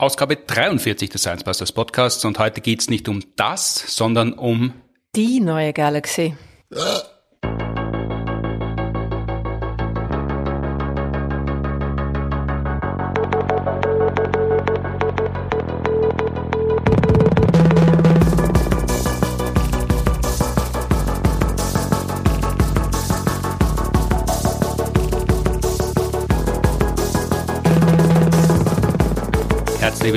Ausgabe 43 des Science Busters Podcasts und heute geht's nicht um das, sondern um die neue Galaxie.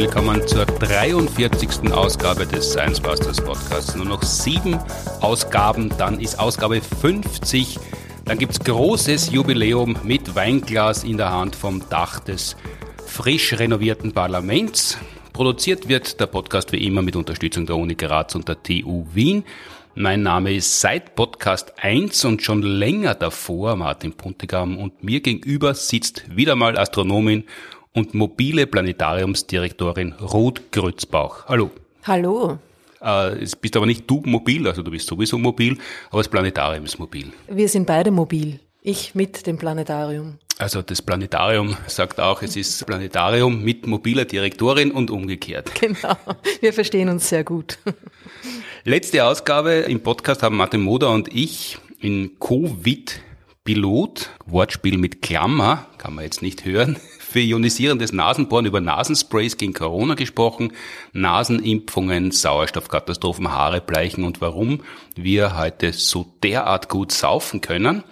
willkommen zur 43. Ausgabe des Science Busters Podcasts. Nur noch sieben Ausgaben, dann ist Ausgabe 50. Dann gibt's großes Jubiläum mit Weinglas in der Hand vom Dach des frisch renovierten Parlaments. Produziert wird der Podcast wie immer mit Unterstützung der Uni Graz und der TU Wien. Mein Name ist seit Podcast 1 und schon länger davor Martin Puntigam und mir gegenüber sitzt wieder mal Astronomin und mobile Planetariumsdirektorin Ruth Grützbauch. Hallo. Hallo. Äh, es bist aber nicht du mobil, also du bist sowieso mobil, aber das Planetarium ist mobil. Wir sind beide mobil. Ich mit dem Planetarium. Also das Planetarium sagt auch, es ist Planetarium mit mobiler Direktorin und umgekehrt. Genau, wir verstehen uns sehr gut. Letzte Ausgabe im Podcast haben Martin Moder und ich in Covid Pilot, Wortspiel mit Klammer, kann man jetzt nicht hören, für ionisierendes Nasenbohren über Nasensprays gegen Corona gesprochen, Nasenimpfungen, Sauerstoffkatastrophen, Haare bleichen und warum wir heute so derart gut saufen können.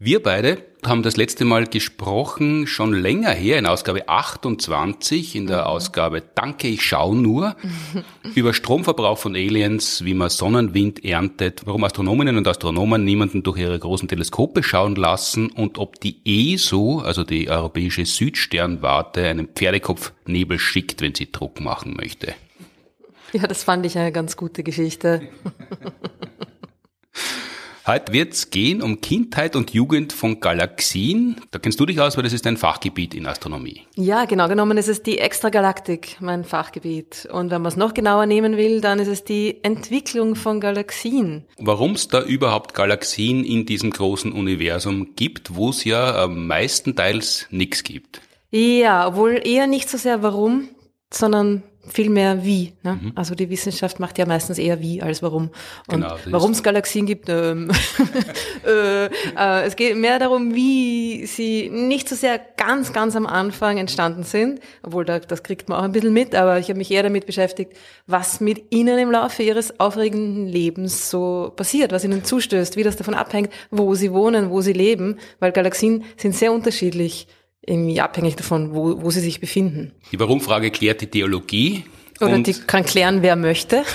Wir beide haben das letzte Mal gesprochen, schon länger her, in Ausgabe 28, in der Ausgabe Danke, ich schau nur, über Stromverbrauch von Aliens, wie man Sonnenwind erntet, warum Astronominnen und Astronomen niemanden durch ihre großen Teleskope schauen lassen und ob die ESO, also die Europäische Südsternwarte, einen Pferdekopfnebel schickt, wenn sie Druck machen möchte. Ja, das fand ich eine ganz gute Geschichte. Heute wird's gehen um Kindheit und Jugend von Galaxien. Da kennst du dich aus, weil das ist dein Fachgebiet in Astronomie. Ja, genau genommen ist es die Extragalaktik, mein Fachgebiet. Und wenn man es noch genauer nehmen will, dann ist es die Entwicklung von Galaxien. Warum es da überhaupt Galaxien in diesem großen Universum gibt, wo es ja äh, meistenteils nichts gibt. Ja, obwohl eher nicht so sehr warum, sondern viel mehr wie. Ne? Mhm. Also die Wissenschaft macht ja meistens eher wie als warum. Und genau, warum es Galaxien gibt, ähm, äh, äh, es geht mehr darum, wie sie nicht so sehr ganz, ganz am Anfang entstanden sind, obwohl da, das kriegt man auch ein bisschen mit, aber ich habe mich eher damit beschäftigt, was mit ihnen im Laufe ihres aufregenden Lebens so passiert, was ihnen zustößt, wie das davon abhängt, wo sie wohnen, wo sie leben, weil Galaxien sind sehr unterschiedlich irgendwie abhängig davon, wo, wo sie sich befinden. Die Warum-Frage klärt die Theologie. Oder die kann klären, wer möchte.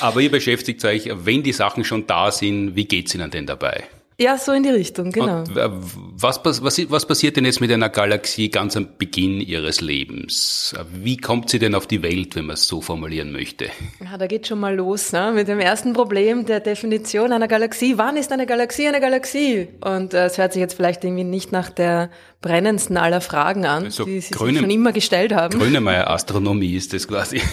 Aber ihr beschäftigt euch, wenn die Sachen schon da sind, wie geht's Ihnen denn dabei? Ja, so in die Richtung, genau. Und was, was, was passiert denn jetzt mit einer Galaxie ganz am Beginn ihres Lebens? Wie kommt sie denn auf die Welt, wenn man es so formulieren möchte? Ja, da geht schon mal los ne? mit dem ersten Problem der Definition einer Galaxie. Wann ist eine Galaxie eine Galaxie? Und äh, es hört sich jetzt vielleicht irgendwie nicht nach der brennendsten aller Fragen an, also die Sie sich schon immer gestellt haben. Grönemeyer Astronomie ist das quasi.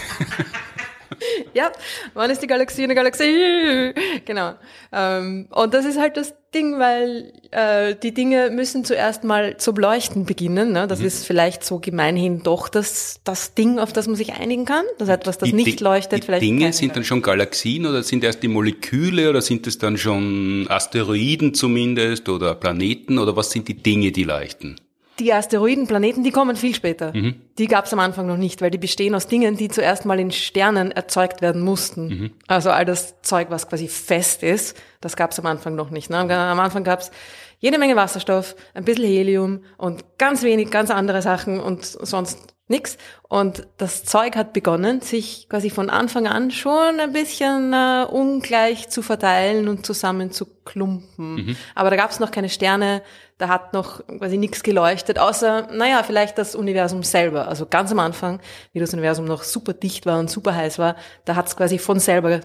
ja, wann ist die Galaxie eine Galaxie? Genau. Ähm, und das ist halt das Ding, weil äh, die Dinge müssen zuerst mal zum Leuchten beginnen. Ne? Das mhm. ist vielleicht so gemeinhin doch das, das Ding, auf das man sich einigen kann. Das ist etwas, das die nicht leuchtet. Die vielleicht Dinge sind dann schon Galaxien oder sind erst die Moleküle oder sind es dann schon Asteroiden zumindest oder Planeten oder was sind die Dinge, die leuchten? Die Asteroidenplaneten, die kommen viel später. Mhm. Die gab es am Anfang noch nicht, weil die bestehen aus Dingen, die zuerst mal in Sternen erzeugt werden mussten. Mhm. Also all das Zeug, was quasi fest ist, das gab es am Anfang noch nicht. Ne? Am Anfang gab es jede Menge Wasserstoff, ein bisschen Helium und ganz wenig, ganz andere Sachen und sonst nix. Und das Zeug hat begonnen, sich quasi von Anfang an schon ein bisschen äh, ungleich zu verteilen und zusammen zu klumpen. Mhm. Aber da gab es noch keine Sterne, da hat noch quasi nichts geleuchtet, außer, naja, vielleicht das Universum selber. Also ganz am Anfang, wie das Universum noch super dicht war und super heiß war, da hat es quasi von selber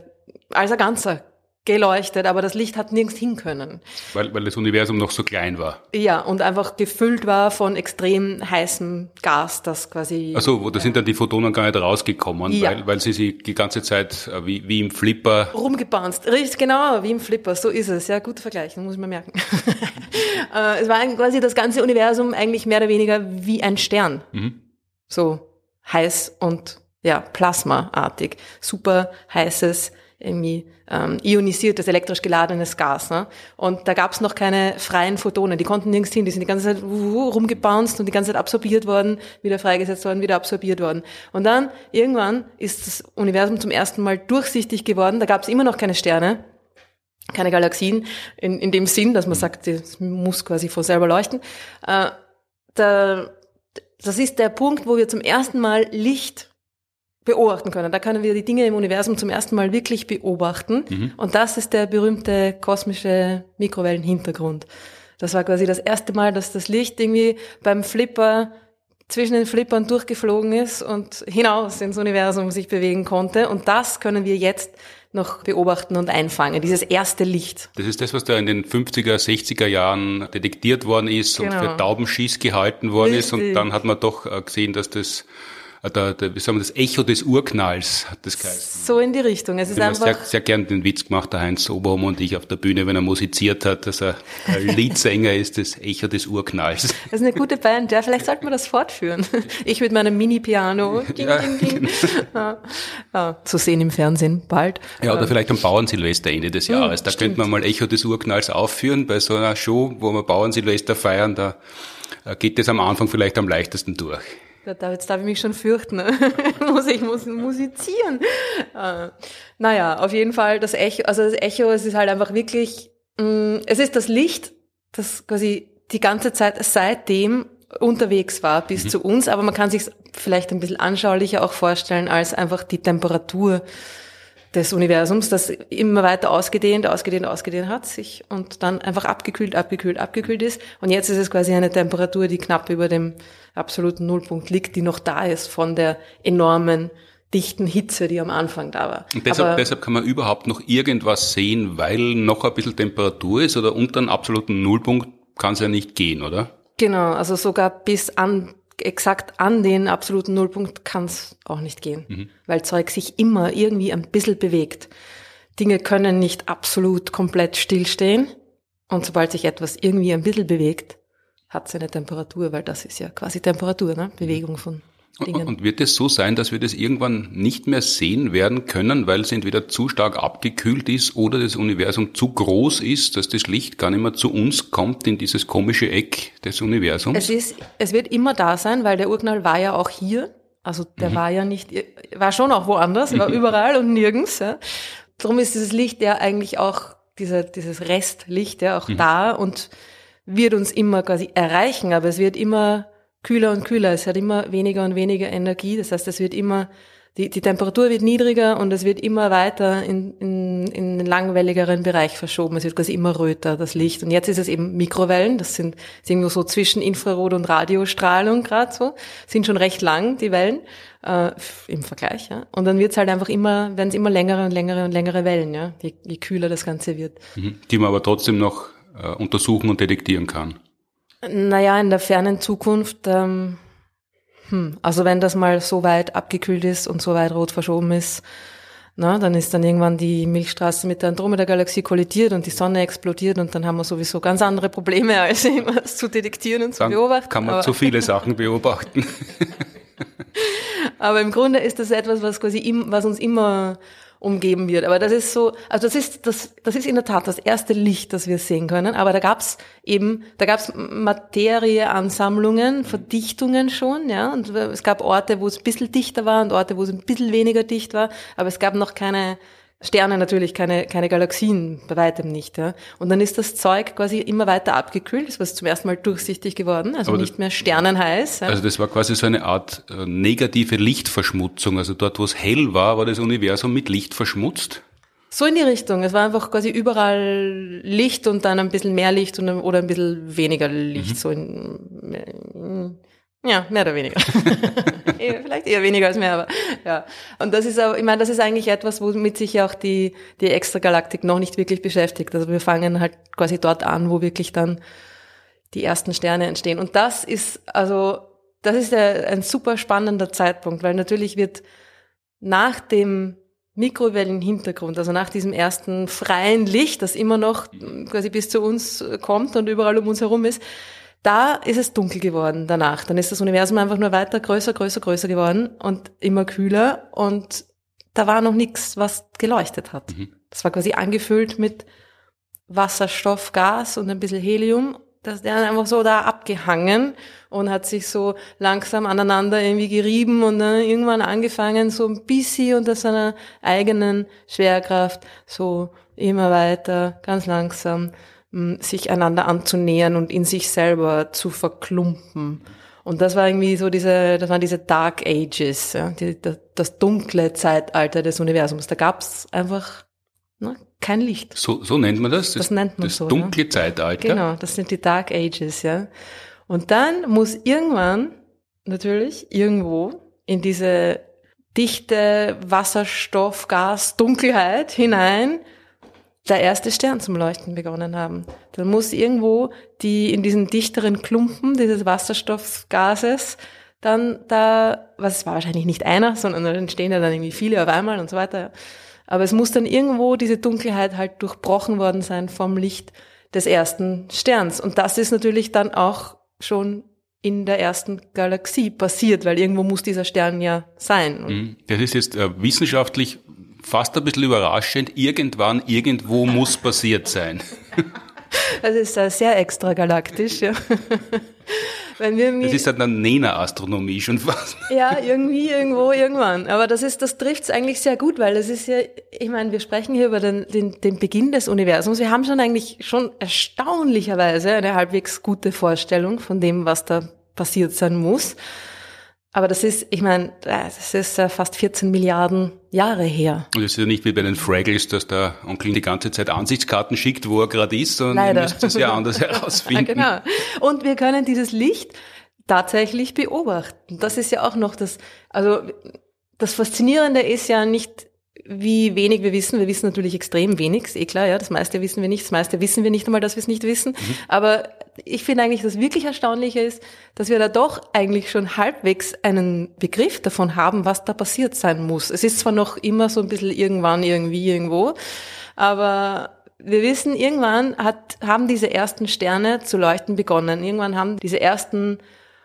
als ein Ganzer geleuchtet, aber das Licht hat nirgends hin können. Weil, weil das Universum noch so klein war. Ja, und einfach gefüllt war von extrem heißem Gas, das quasi... Also, da sind dann die Photonen gar nicht rausgekommen, ja. weil, weil sie sich die ganze Zeit äh, wie, wie im Flipper... Rumgebounced, richtig genau, wie im Flipper, so ist es. Ja, guter Vergleich, muss ich mir merken. Äh, es war quasi das ganze Universum eigentlich mehr oder weniger wie ein Stern. Mhm. so heiß und ja, plasmaartig. Super heißes, irgendwie ähm, ionisiertes, elektrisch geladenes Gas. Ne? Und da gab es noch keine freien Photonen, die konnten nirgends hin, die sind die ganze Zeit rumgebounced und die ganze Zeit absorbiert worden, wieder freigesetzt worden, wieder absorbiert worden. Und dann irgendwann ist das Universum zum ersten Mal durchsichtig geworden, da gab es immer noch keine Sterne, keine Galaxien, in, in dem Sinn, dass man sagt, es muss quasi vor selber leuchten. Äh, da, das ist der Punkt, wo wir zum ersten Mal Licht beobachten können. Da können wir die Dinge im Universum zum ersten Mal wirklich beobachten. Mhm. Und das ist der berühmte kosmische Mikrowellenhintergrund. Das war quasi das erste Mal, dass das Licht irgendwie beim Flipper zwischen den Flippern durchgeflogen ist und hinaus ins Universum sich bewegen konnte. Und das können wir jetzt noch beobachten und einfangen, dieses erste Licht. Das ist das, was da in den 50er, 60er Jahren detektiert worden ist genau. und für Taubenschieß gehalten worden Richtig. ist. Und dann hat man doch äh, gesehen, dass das der, der, wie sagen wir, das Echo des Urknalls hat das geheißen. So in die Richtung. Es ist ich einfach sehr, sehr gern den Witz gemacht, der Heinz Oberhom und ich auf der Bühne, wenn er musiziert hat, dass er Leadsänger ist, das Echo des Urknalls. Das ist eine gute Band, ja, vielleicht sollten wir das fortführen. Ich mit meinem Mini-Piano. Ja, genau. ja, ja, zu sehen im Fernsehen bald. Ja, oder vielleicht am Bauernsilvester Ende des hm, Jahres. Da Stimmt. könnte man mal Echo des Urknalls aufführen bei so einer Show, wo wir Bauernsilvester feiern, da äh, geht es am Anfang vielleicht am leichtesten durch. Da, jetzt darf ich mich schon fürchten. Ne? muss ich muss musizieren. Äh, naja, auf jeden Fall das Echo, also das Echo, es ist halt einfach wirklich, mh, mm, es ist das Licht, das quasi die ganze Zeit seitdem unterwegs war bis mhm. zu uns, aber man kann sich vielleicht ein bisschen anschaulicher auch vorstellen als einfach die Temperatur des Universums, das immer weiter ausgedehnt, ausgedehnt, ausgedehnt hat sich und dann einfach abgekühlt, abgekühlt, abgekühlt ist. Und jetzt ist es quasi eine Temperatur, die knapp über dem absoluten Nullpunkt liegt, die noch da ist von der enormen dichten Hitze, die am Anfang da war. Und deshalb, deshalb kann man überhaupt noch irgendwas sehen, weil noch ein bisschen Temperatur ist oder unter einem absoluten Nullpunkt kann es ja nicht gehen, oder? Genau, also sogar bis an exakt an den absoluten Nullpunkt kann es auch nicht gehen, mhm. weil Zeug sich immer irgendwie ein bisschen bewegt. Dinge können nicht absolut komplett stillstehen und sobald sich etwas irgendwie ein bisschen bewegt, hat es eine Temperatur, weil das ist ja quasi Temperatur, ne? Bewegung von Dingen. Und wird es so sein, dass wir das irgendwann nicht mehr sehen werden können, weil es entweder zu stark abgekühlt ist oder das Universum zu groß ist, dass das Licht gar nicht mehr zu uns kommt in dieses komische Eck des Universums? Es ist, es wird immer da sein, weil der Urknall war ja auch hier. Also der mhm. war ja nicht, war schon auch woanders, war überall und nirgends. Ja. Darum ist dieses Licht ja eigentlich auch, dieser, dieses Restlicht ja auch mhm. da und wird uns immer quasi erreichen, aber es wird immer kühler und kühler. Es hat immer weniger und weniger Energie. Das heißt, es wird immer, die, die Temperatur wird niedriger und es wird immer weiter in, in, in den langwelligeren Bereich verschoben. Es wird quasi immer röter, das Licht. Und jetzt ist es eben Mikrowellen. Das sind, sind irgendwo so zwischen Infrarot und Radiostrahlung gerade so. Sind schon recht lang, die Wellen, äh, im Vergleich. Ja. Und dann wird es halt einfach immer, werden es immer längere und längere und längere Wellen, ja, je, je kühler das Ganze wird. Mhm. Die man aber trotzdem noch äh, untersuchen und detektieren kann. Naja, in der fernen Zukunft, ähm, hm, also wenn das mal so weit abgekühlt ist und so weit rot verschoben ist, na, dann ist dann irgendwann die Milchstraße mit der Andromeda-Galaxie kollidiert und die Sonne explodiert und dann haben wir sowieso ganz andere Probleme, als immer zu detektieren und zu dann beobachten. Kann man Aber zu viele Sachen beobachten. Aber im Grunde ist das etwas, was quasi im, was uns immer umgeben wird. Aber das ist so, also das ist, das, das ist in der Tat das erste Licht, das wir sehen können. Aber da gab's eben, da gab's Materieansammlungen, Verdichtungen schon, ja. Und es gab Orte, wo es ein bisschen dichter war und Orte, wo es ein bisschen weniger dicht war. Aber es gab noch keine Sterne natürlich, keine, keine Galaxien, bei weitem nicht. Ja. Und dann ist das Zeug quasi immer weiter abgekühlt, es war zum ersten Mal durchsichtig geworden, also das, nicht mehr sternenheiß. Ja. Also das war quasi so eine Art äh, negative Lichtverschmutzung. Also dort, wo es hell war, war das Universum mit Licht verschmutzt. So in die Richtung. Es war einfach quasi überall Licht und dann ein bisschen mehr Licht und, oder ein bisschen weniger Licht. Mhm. So in, ja, mehr oder weniger. Vielleicht eher weniger als mehr, aber ja. Und das ist auch, ich meine, das ist eigentlich etwas, womit sich ja auch die, die Extragalaktik noch nicht wirklich beschäftigt. Also wir fangen halt quasi dort an, wo wirklich dann die ersten Sterne entstehen. Und das ist, also, das ist ein super spannender Zeitpunkt, weil natürlich wird nach dem Mikrowellenhintergrund, also nach diesem ersten freien Licht, das immer noch quasi bis zu uns kommt und überall um uns herum ist, Da ist es dunkel geworden danach. Dann ist das Universum einfach nur weiter größer, größer, größer geworden und immer kühler und da war noch nichts, was geleuchtet hat. Mhm. Das war quasi angefüllt mit Wasserstoff, Gas und ein bisschen Helium. Das ist dann einfach so da abgehangen und hat sich so langsam aneinander irgendwie gerieben und dann irgendwann angefangen, so ein bisschen unter seiner eigenen Schwerkraft so immer weiter, ganz langsam sich einander anzunähern und in sich selber zu verklumpen. Und das war irgendwie so diese, das waren diese Dark Ages, ja, die, das, das dunkle Zeitalter des Universums. Da gab's einfach ne, kein Licht. So, so nennt man das? Das, das nennt man das so. Das dunkle ja. Zeitalter. Genau, das sind die Dark Ages, ja. Und dann muss irgendwann, natürlich, irgendwo in diese dichte Wasserstoff, Gas, Dunkelheit hinein der erste Stern zum Leuchten begonnen haben. Dann muss irgendwo die in diesen dichteren Klumpen dieses Wasserstoffgases dann da, was war wahrscheinlich nicht einer, sondern dann entstehen ja dann irgendwie viele auf einmal und so weiter. Aber es muss dann irgendwo diese Dunkelheit halt durchbrochen worden sein vom Licht des ersten Sterns. Und das ist natürlich dann auch schon in der ersten Galaxie passiert, weil irgendwo muss dieser Stern ja sein. Mhm. Das ist jetzt äh, wissenschaftlich fast ein bisschen überraschend, irgendwann, irgendwo muss passiert sein. Das ist sehr extragalaktisch, ja. Wenn wir das ist halt eine Nena-Astronomie schon fast. Ja, irgendwie, irgendwo, irgendwann. Aber das ist, das trifft's eigentlich sehr gut, weil das ist ja, ich meine, wir sprechen hier über den, den, den Beginn des Universums. Wir haben schon eigentlich schon erstaunlicherweise eine halbwegs gute Vorstellung von dem, was da passiert sein muss. Aber das ist, ich meine, das ist fast 14 Milliarden Jahre her. Und es ist ja nicht wie bei den Fraggles, dass der Onkel die ganze Zeit Ansichtskarten schickt, wo er gerade ist, sondern Leider. ihr müsst es ja anders herausfinden. genau. Und wir können dieses Licht tatsächlich beobachten. Das ist ja auch noch das, also das Faszinierende ist ja nicht wie wenig wir wissen. Wir wissen natürlich extrem wenig, ist eh klar, ja. Das meiste wissen wir nicht, das meiste wissen wir nicht einmal, dass wir es nicht wissen. Mhm. Aber ich finde eigentlich, das wirklich Erstaunliche ist, dass wir da doch eigentlich schon halbwegs einen Begriff davon haben, was da passiert sein muss. Es ist zwar noch immer so ein bisschen irgendwann, irgendwie, irgendwo, aber wir wissen, irgendwann hat, haben diese ersten Sterne zu leuchten begonnen. Irgendwann haben diese ersten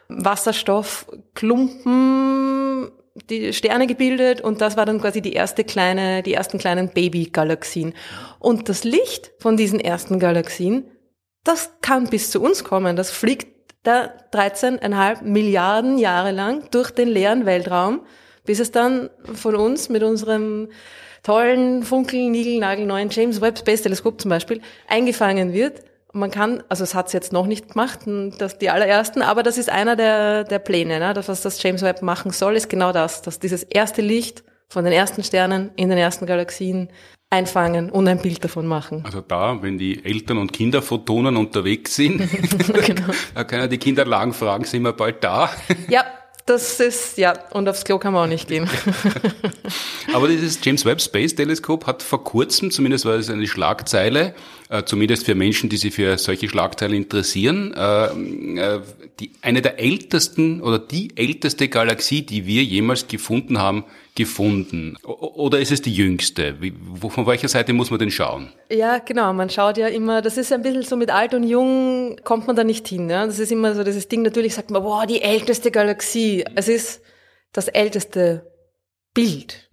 Wasserstoffklumpen die Sterne gebildet und das war dann quasi die erste kleine, die ersten kleinen Baby-Galaxien. Und das Licht von diesen ersten Galaxien, das kann bis zu uns kommen. Das fliegt da 13,5 Milliarden Jahre lang durch den leeren Weltraum, bis es dann von uns mit unserem tollen Funkel, Nigel, Nagel, neuen James Webb Space Teleskop zum Beispiel eingefangen wird man kann, also es hat es jetzt noch nicht gemacht, das die allerersten, aber das ist einer der, der Pläne. Ne? Das, was das James Webb machen soll, ist genau das, dass dieses erste Licht von den ersten Sternen in den ersten Galaxien einfangen und ein Bild davon machen. Also da, wenn die Eltern und Kinder Photonen unterwegs sind, genau. da können die Kinder lang fragen, sind wir bald da? Ja, das ist, ja, und aufs Klo kann man auch nicht gehen. Aber dieses James Webb Space Teleskop hat vor kurzem, zumindest war es eine Schlagzeile, äh, zumindest für Menschen, die sich für solche Schlagzeilen interessieren, äh, äh, die, eine der ältesten oder die älteste Galaxie, die wir jemals gefunden haben, gefunden? Oder ist es die jüngste? Wie, von welcher Seite muss man denn schauen? Ja, genau. Man schaut ja immer, das ist ein bisschen so mit alt und jung kommt man da nicht hin. Ja? Das ist immer so dieses Ding, natürlich sagt man, boah, die älteste Galaxie. Es ist das älteste Bild.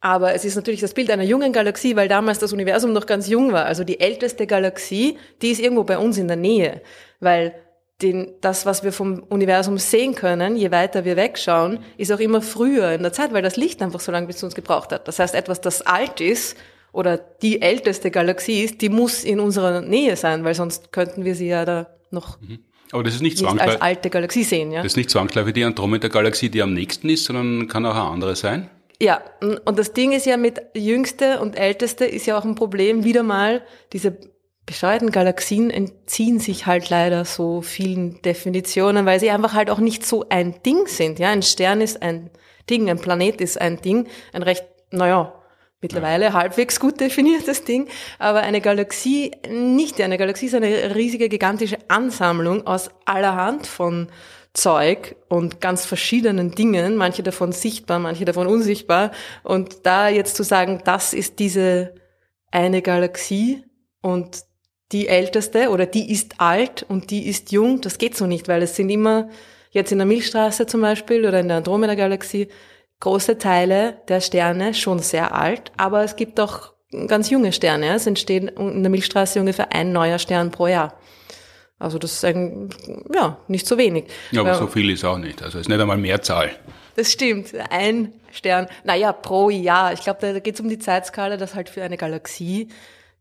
Aber es ist natürlich das Bild einer jungen Galaxie, weil damals das Universum noch ganz jung war. Also die älteste Galaxie, die ist irgendwo bei uns in der Nähe. Weil den, das, was wir vom Universum sehen können, je weiter wir wegschauen, ist auch immer früher in der Zeit, weil das Licht einfach so lange bis zu uns gebraucht hat. Das heißt, etwas, das alt ist oder die älteste Galaxie ist, die muss in unserer Nähe sein, weil sonst könnten wir sie ja da noch mhm. aber das ist nicht, nicht als alte Galaxie sehen. Ja? Das ist nicht zwangsläufig die Andromeda-Galaxie, die am nächsten ist, sondern kann auch eine andere sein. Ja, und das Ding ist ja mit jüngste und älteste ist ja auch ein Problem, wieder mal diese bescheuerten Galaxien entziehen sich halt leider so vielen Definitionen, weil sie einfach halt auch nicht so ein Ding sind. Ja, ein Stern ist ein Ding, ein Planet ist ein Ding, ein recht, naja, mittlerweile ja. halbwegs gut definiertes Ding, aber eine Galaxie nicht. Eine Galaxie ist eine riesige, gigantische Ansammlung aus allerhand von Zeug und ganz verschiedenen Dingen, manche davon sichtbar, manche davon unsichtbar. Und da jetzt zu sagen, das ist diese eine Galaxie und die älteste oder die ist alt und die ist jung. Das geht so nicht, weil es sind immer, jetzt in der Milchstraße zum Beispiel oder in der Andromeda-Galaxie, große Teile der Sterne schon sehr alt, aber es gibt auch ganz junge Sterne. Es entstehen in der Milchstraße ungefähr ein neuer Stern pro Jahr. Also das ist ein, ja, nicht so wenig. Ja, aber ja. so viel ist auch nicht. Also es ist nicht einmal Mehrzahl. Das stimmt. Ein Stern. Naja, pro Jahr. Ich glaube, da geht es um die Zeitskala, dass halt für eine Galaxie,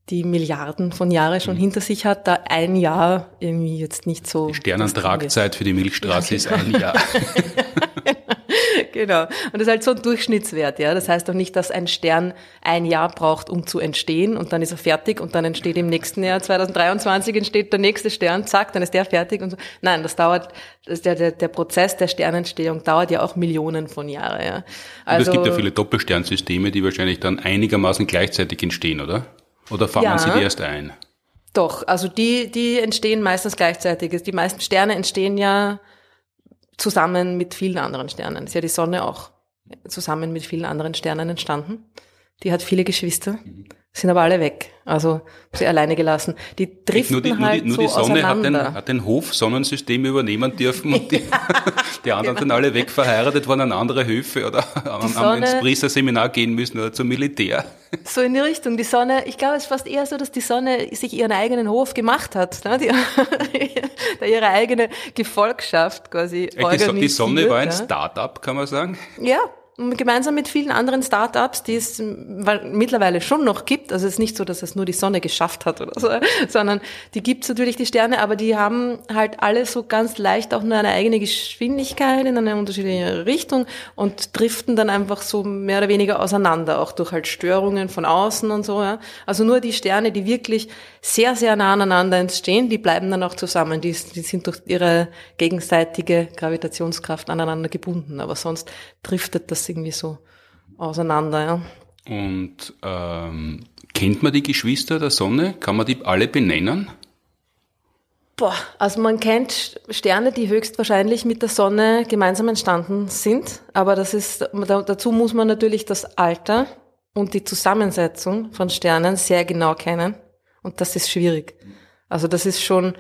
die Milliarden von Jahren schon mhm. hinter sich hat, da ein Jahr irgendwie jetzt nicht so. Die Sternentragzeit für die Milchstraße ja, genau. ist ein Jahr. genau. Und das ist halt so ein Durchschnittswert, ja. Das heißt doch nicht, dass ein Stern ein Jahr braucht, um zu entstehen und dann ist er fertig und dann entsteht im nächsten Jahr 2023 entsteht der nächste Stern, zack, dann ist der fertig und so. Nein, das dauert, das der, der, der Prozess der Sternentstehung dauert ja auch Millionen von Jahren, ja. Also, und es gibt ja also viele Doppelsternsysteme, die wahrscheinlich dann einigermaßen gleichzeitig entstehen, oder? Oder fangen ja. sie die erst ein? Doch, also die, die entstehen meistens gleichzeitig. Die meisten Sterne entstehen ja zusammen mit vielen anderen Sternen. Ist ja die Sonne auch zusammen mit vielen anderen Sternen entstanden. Die hat viele Geschwister, sind aber alle weg. Also sie alleine gelassen. Die driften nur die, halt nur die, nur so die Sonne hat den, hat den Hof-Sonnensystem übernehmen dürfen und die, die anderen sind alle wegverheiratet worden an andere Höfe oder am, ins Priesterseminar gehen müssen oder zum Militär. So in die Richtung. Die Sonne, ich glaube, es ist fast eher so, dass die Sonne sich ihren eigenen Hof gemacht hat. Ne? Die, da ihre eigene Gefolgschaft quasi organisiert. Die Sonne war ein ja? Start-up, kann man sagen. Ja, gemeinsam mit vielen anderen Startups, die es mittlerweile schon noch gibt. Also es ist nicht so, dass es nur die Sonne geschafft hat oder so, sondern die gibt es natürlich die Sterne, aber die haben halt alle so ganz leicht auch nur eine eigene Geschwindigkeit in eine unterschiedliche Richtung und driften dann einfach so mehr oder weniger auseinander, auch durch halt Störungen von außen und so. Ja. Also nur die Sterne, die wirklich sehr, sehr nah aneinander entstehen, die bleiben dann auch zusammen. Die, die sind durch ihre gegenseitige Gravitationskraft aneinander gebunden. Aber sonst driftet das irgendwie so auseinander. Ja. Und ähm, kennt man die Geschwister der Sonne? Kann man die alle benennen? Boah, also man kennt Sterne, die höchstwahrscheinlich mit der Sonne gemeinsam entstanden sind, aber das ist, dazu muss man natürlich das Alter und die Zusammensetzung von Sternen sehr genau kennen. Und das ist schwierig. Also das ist schon,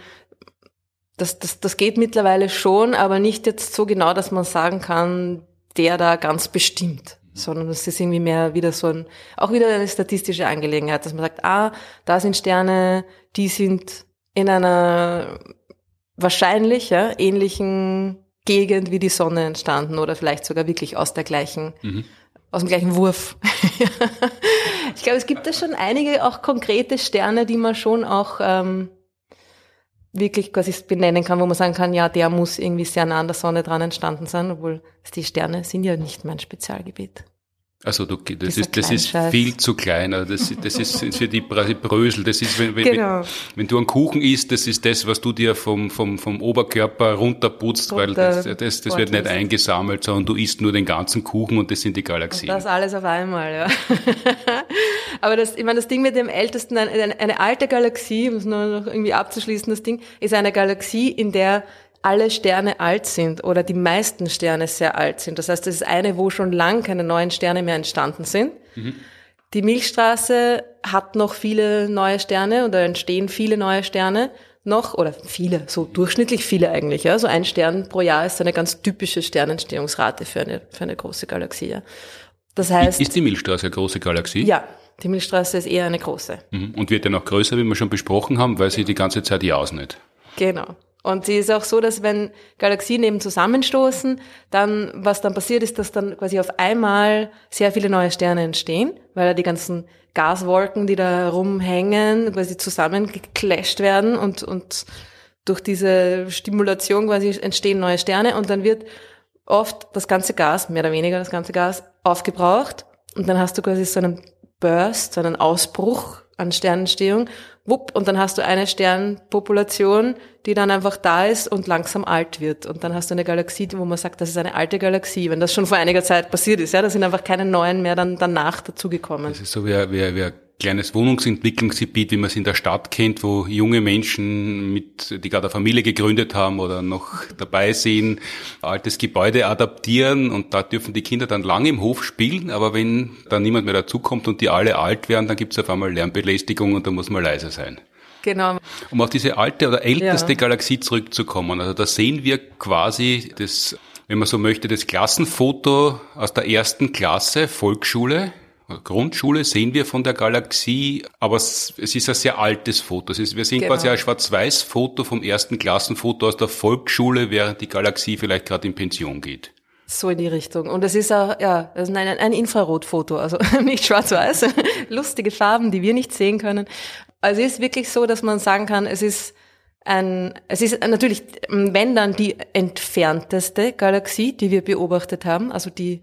das, das, das geht mittlerweile schon, aber nicht jetzt so genau, dass man sagen kann, der da ganz bestimmt, sondern es ist irgendwie mehr wieder so ein, auch wieder eine statistische Angelegenheit, dass man sagt, ah, da sind Sterne, die sind in einer wahrscheinlich ja, ähnlichen Gegend wie die Sonne entstanden oder vielleicht sogar wirklich aus der gleichen, mhm. aus dem gleichen Wurf. ich glaube, es gibt da schon einige auch konkrete Sterne, die man schon auch ähm, wirklich quasi benennen kann, wo man sagen kann, ja, der muss irgendwie sehr nah an der Sonne dran entstanden sein, obwohl die Sterne sind ja nicht mein Spezialgebiet. Also du, das, ist, das ist viel zu klein. Also das, das ist für die Brösel. Das ist, wenn, genau. wenn, wenn, du einen Kuchen isst, das ist das, was du dir vom, vom, vom Oberkörper runterputzt, Runter, weil das, das, das wird nicht eingesammelt, sondern du isst nur den ganzen Kuchen und das sind die Galaxien. Und das alles auf einmal, ja. Aber das, ich meine, das Ding mit dem ältesten, eine, eine alte Galaxie, um es nur noch irgendwie abzuschließen, das Ding, ist eine Galaxie, in der alle Sterne alt sind oder die meisten Sterne sehr alt sind. Das heißt, das ist eine, wo schon lang keine neuen Sterne mehr entstanden sind. Mhm. Die Milchstraße hat noch viele neue Sterne oder entstehen viele neue Sterne noch oder viele, so durchschnittlich viele eigentlich. Ja. So ein Stern pro Jahr ist eine ganz typische Sternentstehungsrate für eine, für eine große Galaxie. Ja. Das heißt. Ist die Milchstraße eine große Galaxie? Ja, die Milchstraße ist eher eine große. Mhm. Und wird ja noch größer, wie wir schon besprochen haben, weil sie die ganze Zeit ja ausnimmt. Genau. Und sie ist auch so, dass wenn Galaxien eben zusammenstoßen, dann, was dann passiert ist, dass dann quasi auf einmal sehr viele neue Sterne entstehen, weil da die ganzen Gaswolken, die da rumhängen, quasi zusammengeclasht werden und, und durch diese Stimulation quasi entstehen neue Sterne und dann wird oft das ganze Gas, mehr oder weniger das ganze Gas, aufgebraucht. Und dann hast du quasi so einen Burst, so einen Ausbruch an Sternentstehung wupp, und dann hast du eine Sternpopulation, die dann einfach da ist und langsam alt wird. Und dann hast du eine Galaxie, wo man sagt, das ist eine alte Galaxie, wenn das schon vor einiger Zeit passiert ist. Ja, da sind einfach keine neuen mehr dann danach dazugekommen. Das ist so wie, wie, wie kleines Wohnungsentwicklungsgebiet, wie man es in der Stadt kennt, wo junge Menschen mit, die gerade eine Familie gegründet haben oder noch dabei sind, altes Gebäude adaptieren und da dürfen die Kinder dann lange im Hof spielen, aber wenn dann niemand mehr dazukommt und die alle alt werden, dann gibt es auf einmal Lärmbelästigung und da muss man leise sein. Genau. Um auf diese alte oder älteste ja. Galaxie zurückzukommen, also da sehen wir quasi das, wenn man so möchte, das Klassenfoto aus der ersten Klasse, Volksschule, Grundschule sehen wir von der Galaxie, aber es, ist ein sehr altes Foto. Ist, wir sehen genau. quasi ein Schwarz-Weiß-Foto vom ersten Klassenfoto aus der Volksschule, während die Galaxie vielleicht gerade in Pension geht. So in die Richtung. Und es ist auch, ja, es ist ein, ein Infrarotfoto, also nicht schwarz-weiß, lustige Farben, die wir nicht sehen können. Also es ist wirklich so, dass man sagen kann, es ist ein, es ist natürlich, wenn dann die entfernteste Galaxie, die wir beobachtet haben, also die,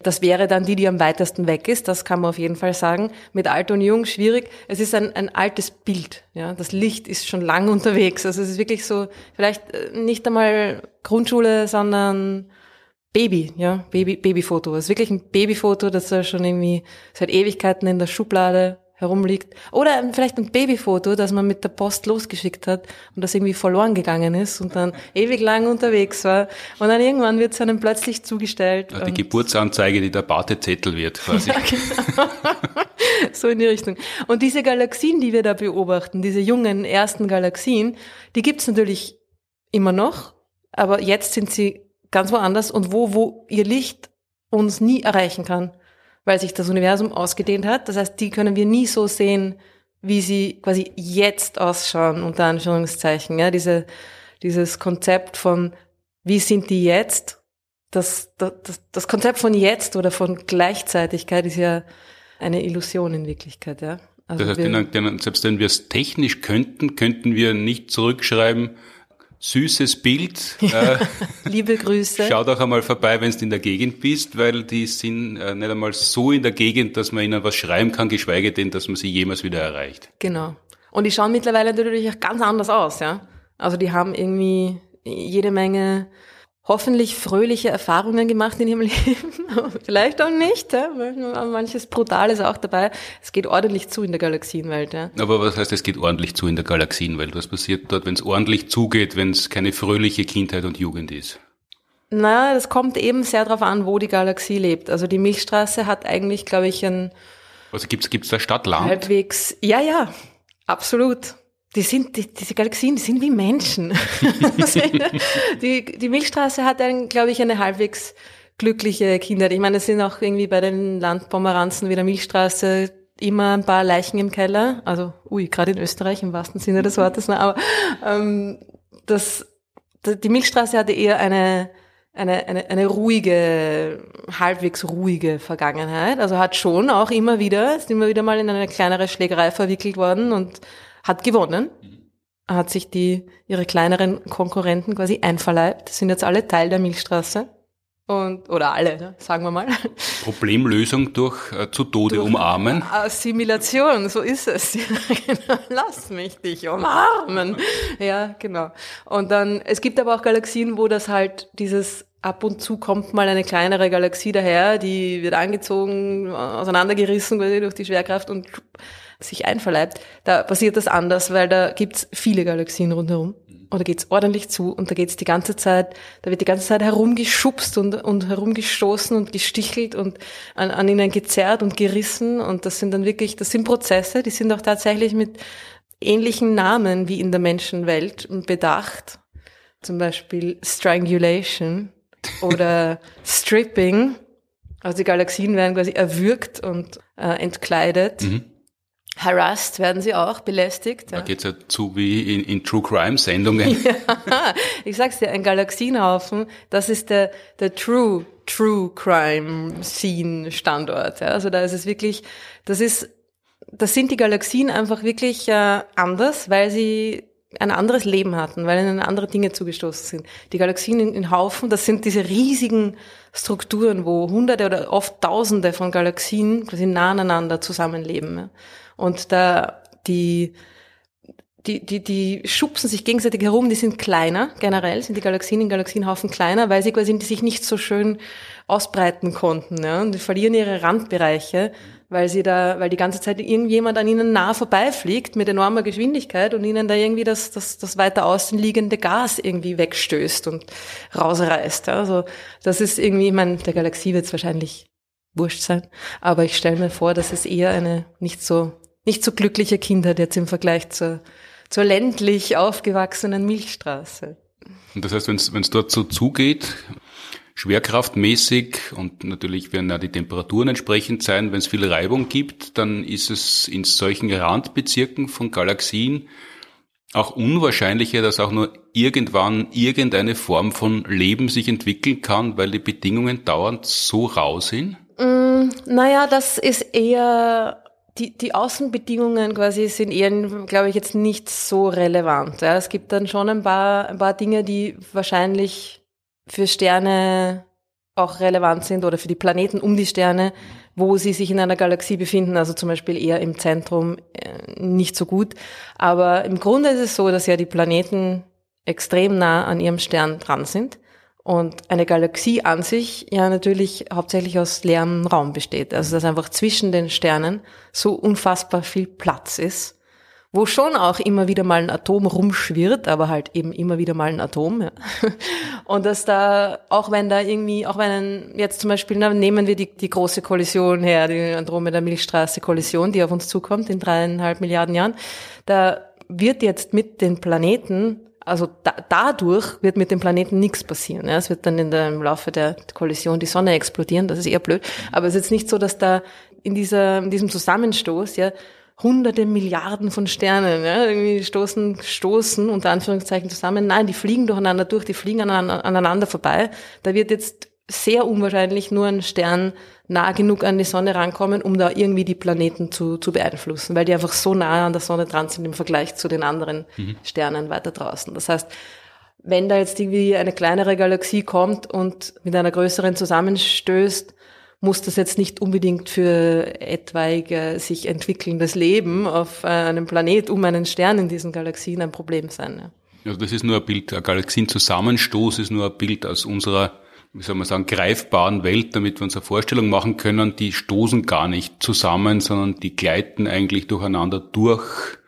das wäre dann die, die am weitesten weg ist, das kann man auf jeden Fall sagen. Mit alt und jung schwierig. Es ist ein, ein altes Bild, ja. Das Licht ist schon lang unterwegs. Also es ist wirklich so, vielleicht äh, nicht einmal Grundschule, sondern Baby, ja, Baby, Babyfoto. Es ist wirklich ein Babyfoto, das da schon irgendwie seit Ewigkeiten in der Schublade herumliegt. Oder vielleicht ein Babyfoto, das man mit der Post losgeschickt hat und das irgendwie verloren gegangen ist und dann ewig lang unterwegs war. Und dann irgendwann wird es einem plötzlich zugestellt. Ja, die Geburtsanzeige, die der Batezettel wird quasi. Ja, genau. so in die Richtung. Und diese Galaxien, die wir da beobachten, diese jungen ersten Galaxien, die gibt's natürlich immer noch, aber jetzt sind sie ganz woanders und wo, wo ihr Licht uns nie erreichen kann, weil sich das Universum ausgedehnt hat. Das heißt, die können wir nie so sehen, wie sie quasi jetzt ausschauen, unter Anführungszeichen. Ja, diese, dieses Konzept von, wie sind die jetzt? Das, das, das Konzept von jetzt oder von Gleichzeitigkeit ist ja eine Illusion in Wirklichkeit, ja. Also das heißt, selbst wenn wir es technisch könnten, könnten wir nicht zurückschreiben, süßes Bild. Äh, Liebe Grüße. Schau doch einmal vorbei, wenn du in der Gegend bist, weil die sind äh, nicht einmal so in der Gegend, dass man ihnen was schreiben kann, geschweige denn, dass man sie jemals wieder erreicht. Genau. Und die schauen mittlerweile natürlich auch ganz anders aus, ja. Also die haben irgendwie jede Menge hoffentlich fröhliche Erfahrungen gemacht in ihrem Leben. Vielleicht auch nicht. Ja? Manches Brutales auch dabei. Es geht ordentlich zu in der Galaxienwelt. Ja? Aber was heißt, es geht ordentlich zu in der Galaxienwelt? Was passiert dort, wenn es ordentlich zugeht, wenn es keine fröhliche Kindheit und Jugend ist? Na, das kommt eben sehr darauf an, wo die Galaxie lebt. Also die Milchstraße hat eigentlich, glaube ich, ein... Also gibt's gibt's da Stadt-Land? Halbwegs, ja, ja, absolut. Die sind, die, diese Galaxien, die sind wie Menschen. die, die Milchstraße hat glaube ich, eine halbwegs glückliche Kindheit. Ich meine, es sind auch irgendwie bei den Landpomeranzen wie der Milchstraße immer ein paar Leichen im Keller. Also, ui, gerade in Österreich im wahrsten Sinne des Wortes. Ne? Aber ähm, das, die Milchstraße hatte eher eine, eine, eine, eine ruhige, halbwegs ruhige Vergangenheit. Also hat schon auch immer wieder, ist immer wieder mal in eine kleinere Schlägerei verwickelt worden und hat gewonnen, hat sich die, ihre kleineren Konkurrenten quasi einverleibt, sind jetzt alle Teil der Milchstraße. Und, oder alle, ne, sagen wir mal. Problemlösung durch äh, zu Tode durch umarmen. Assimilation, so ist es. Genau. Lass mich dich umarmen. Ja, genau. Und dann, es gibt aber auch Galaxien, wo das halt dieses ab und zu kommt mal eine kleinere Galaxie daher, die wird angezogen, auseinandergerissen quasi durch die Schwerkraft und sich einverleibt, da passiert das anders, weil da gibt's viele Galaxien rundherum. Oder geht's ordentlich zu und da geht's die ganze Zeit, da wird die ganze Zeit herumgeschubst und, und herumgestoßen und gestichelt und an, an ihnen gezerrt und gerissen. Und das sind dann wirklich, das sind Prozesse, die sind auch tatsächlich mit ähnlichen Namen wie in der Menschenwelt bedacht. Zum Beispiel Strangulation oder Stripping. Also die Galaxien werden quasi erwürgt und äh, entkleidet. Mhm. Harassed werden sie auch, belästigt. Da ja. geht's ja zu wie in, in True Crime Sendungen. Ja, ich sag's dir, ein Galaxienhaufen, das ist der, der True, True Crime Scene Standort. Ja. Also da ist es wirklich, das ist, das sind die Galaxien einfach wirklich äh, anders, weil sie ein anderes Leben hatten, weil ihnen andere Dinge zugestoßen sind. Die Galaxien in, in Haufen, das sind diese riesigen Strukturen, wo hunderte oder oft tausende von Galaxien quasi nah aneinander zusammenleben. Ja. Und da die, die, die, die schubsen sich gegenseitig herum, die sind kleiner, generell sind die Galaxien in Galaxienhaufen kleiner, weil sie quasi sich nicht so schön ausbreiten konnten. Ja? Und die verlieren ihre Randbereiche, weil sie da, weil die ganze Zeit irgendjemand an ihnen nah vorbeifliegt mit enormer Geschwindigkeit und ihnen da irgendwie das, das, das weiter außen liegende Gas irgendwie wegstößt und rausreißt. Ja? Also das ist irgendwie, ich meine, der Galaxie wird es wahrscheinlich wurscht sein, aber ich stelle mir vor, dass es eher eine nicht so nicht so glückliche Kindheit jetzt im Vergleich zur, zur ländlich aufgewachsenen Milchstraße. Und das heißt, wenn es dort so zugeht, schwerkraftmäßig und natürlich werden da die Temperaturen entsprechend sein, wenn es viel Reibung gibt, dann ist es in solchen Randbezirken von Galaxien auch unwahrscheinlicher, dass auch nur irgendwann irgendeine Form von Leben sich entwickeln kann, weil die Bedingungen dauernd so rau sind? Mm, naja, das ist eher, die, die Außenbedingungen quasi sind eher, glaube ich, jetzt nicht so relevant. Ja. Es gibt dann schon ein paar, ein paar Dinge, die wahrscheinlich für Sterne auch relevant sind oder für die Planeten um die Sterne, wo sie sich in einer Galaxie befinden, also zum Beispiel eher im Zentrum, äh, nicht so gut. Aber im Grunde ist es so, dass ja die Planeten extrem nah an ihrem Stern dran sind und eine Galaxie an sich ja natürlich hauptsächlich aus leerem Raum besteht. Also dass einfach zwischen den Sternen so unfassbar viel Platz ist wo schon auch immer wieder mal ein Atom rumschwirrt, aber halt eben immer wieder mal ein Atom. Ja. Und dass da, auch wenn da irgendwie, auch wenn jetzt zum Beispiel, na, nehmen wir die, die große Kollision her, die Andromeda-Milchstraße-Kollision, die auf uns zukommt in dreieinhalb Milliarden Jahren, da wird jetzt mit den Planeten also da, dadurch wird mit dem Planeten nichts passieren. Ja. Es wird dann in der, im Laufe der Kollision die Sonne explodieren, das ist eher blöd. Aber es ist jetzt nicht so, dass da in, dieser, in diesem Zusammenstoß ja hunderte Milliarden von Sternen, ja, irgendwie stoßen, stoßen unter Anführungszeichen zusammen. Nein, die fliegen durcheinander durch, die fliegen aneinander vorbei. Da wird jetzt sehr unwahrscheinlich nur ein Stern nah genug an die Sonne rankommen, um da irgendwie die Planeten zu, zu beeinflussen, weil die einfach so nah an der Sonne dran sind im Vergleich zu den anderen mhm. Sternen weiter draußen. Das heißt, wenn da jetzt irgendwie eine kleinere Galaxie kommt und mit einer größeren zusammenstößt, muss das jetzt nicht unbedingt für etwaige sich entwickelndes Leben auf einem Planet um einen Stern in diesen Galaxien ein Problem sein. Ja. Also das ist nur ein Bild, ein Galaxienzusammenstoß ist nur ein Bild aus unserer, wie soll man sagen, greifbaren Welt, damit wir uns eine Vorstellung machen können, die stoßen gar nicht zusammen, sondern die gleiten eigentlich durcheinander durch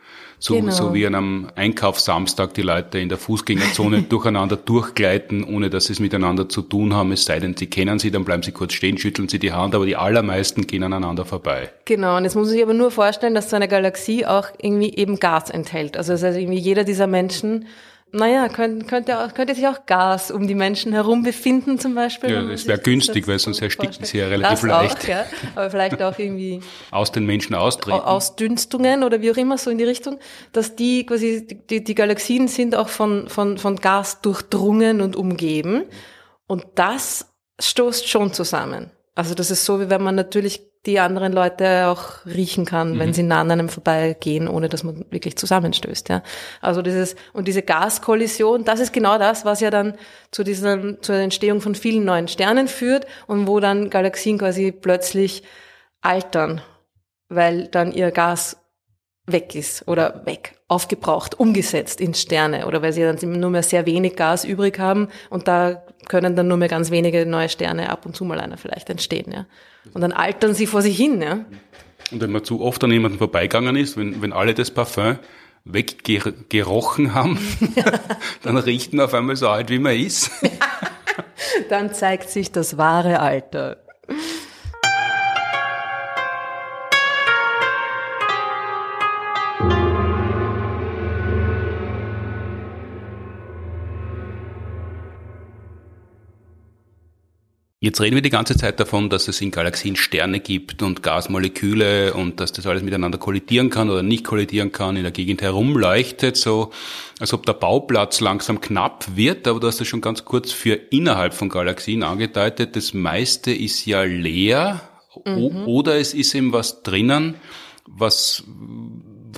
so, genau. so wie an einem Einkaufssamstag die Leute in der Fußgängerzone durcheinander durchgleiten, ohne dass sie es miteinander zu tun haben. Es sei denn, sie kennen sie, dann bleiben sie kurz stehen, schütteln sie die Hand, aber die allermeisten gehen aneinander vorbei. Genau, und jetzt muss man sich aber nur vorstellen, dass so eine Galaxie auch irgendwie eben Gas enthält. Also das heißt, irgendwie jeder dieser Menschen naja, könnte, könnte, auch, könnte sich auch Gas um die Menschen herum befinden zum Beispiel. Ja, das wäre günstig, weil sonst ersticken sie ja relativ das leicht. Auch, ja, aber vielleicht auch irgendwie aus den Menschen austreten. Ausdünstungen oder wie auch immer so in die Richtung, dass die quasi die, die Galaxien sind auch von, von, von Gas durchdrungen und umgeben. Und das stoßt schon zusammen. Also das ist so, wie wenn man natürlich die anderen Leute auch riechen kann, mhm. wenn sie nah an einem vorbeigehen, ohne dass man wirklich zusammenstößt. Ja. Also dieses und diese Gaskollision, das ist genau das, was ja dann zu dieser zur Entstehung von vielen neuen Sternen führt und wo dann Galaxien quasi plötzlich altern, weil dann ihr Gas weg ist oder weg, aufgebraucht, umgesetzt in Sterne oder weil sie dann nur mehr sehr wenig Gas übrig haben und da können dann nur mehr ganz wenige neue Sterne ab und zu mal einer vielleicht entstehen. Ja. Und dann altern sie vor sich hin. Ja. Und wenn man zu oft an jemanden vorbeigegangen ist, wenn, wenn alle das Parfum weggerochen haben, dann riecht man auf einmal so alt, wie man ist. dann zeigt sich das wahre Alter. Jetzt reden wir die ganze Zeit davon, dass es in Galaxien Sterne gibt und Gasmoleküle und dass das alles miteinander kollidieren kann oder nicht kollidieren kann, in der Gegend herumleuchtet, so als ob der Bauplatz langsam knapp wird, aber du hast das schon ganz kurz für innerhalb von Galaxien angedeutet. Das meiste ist ja leer mhm. oder es ist eben was drinnen, was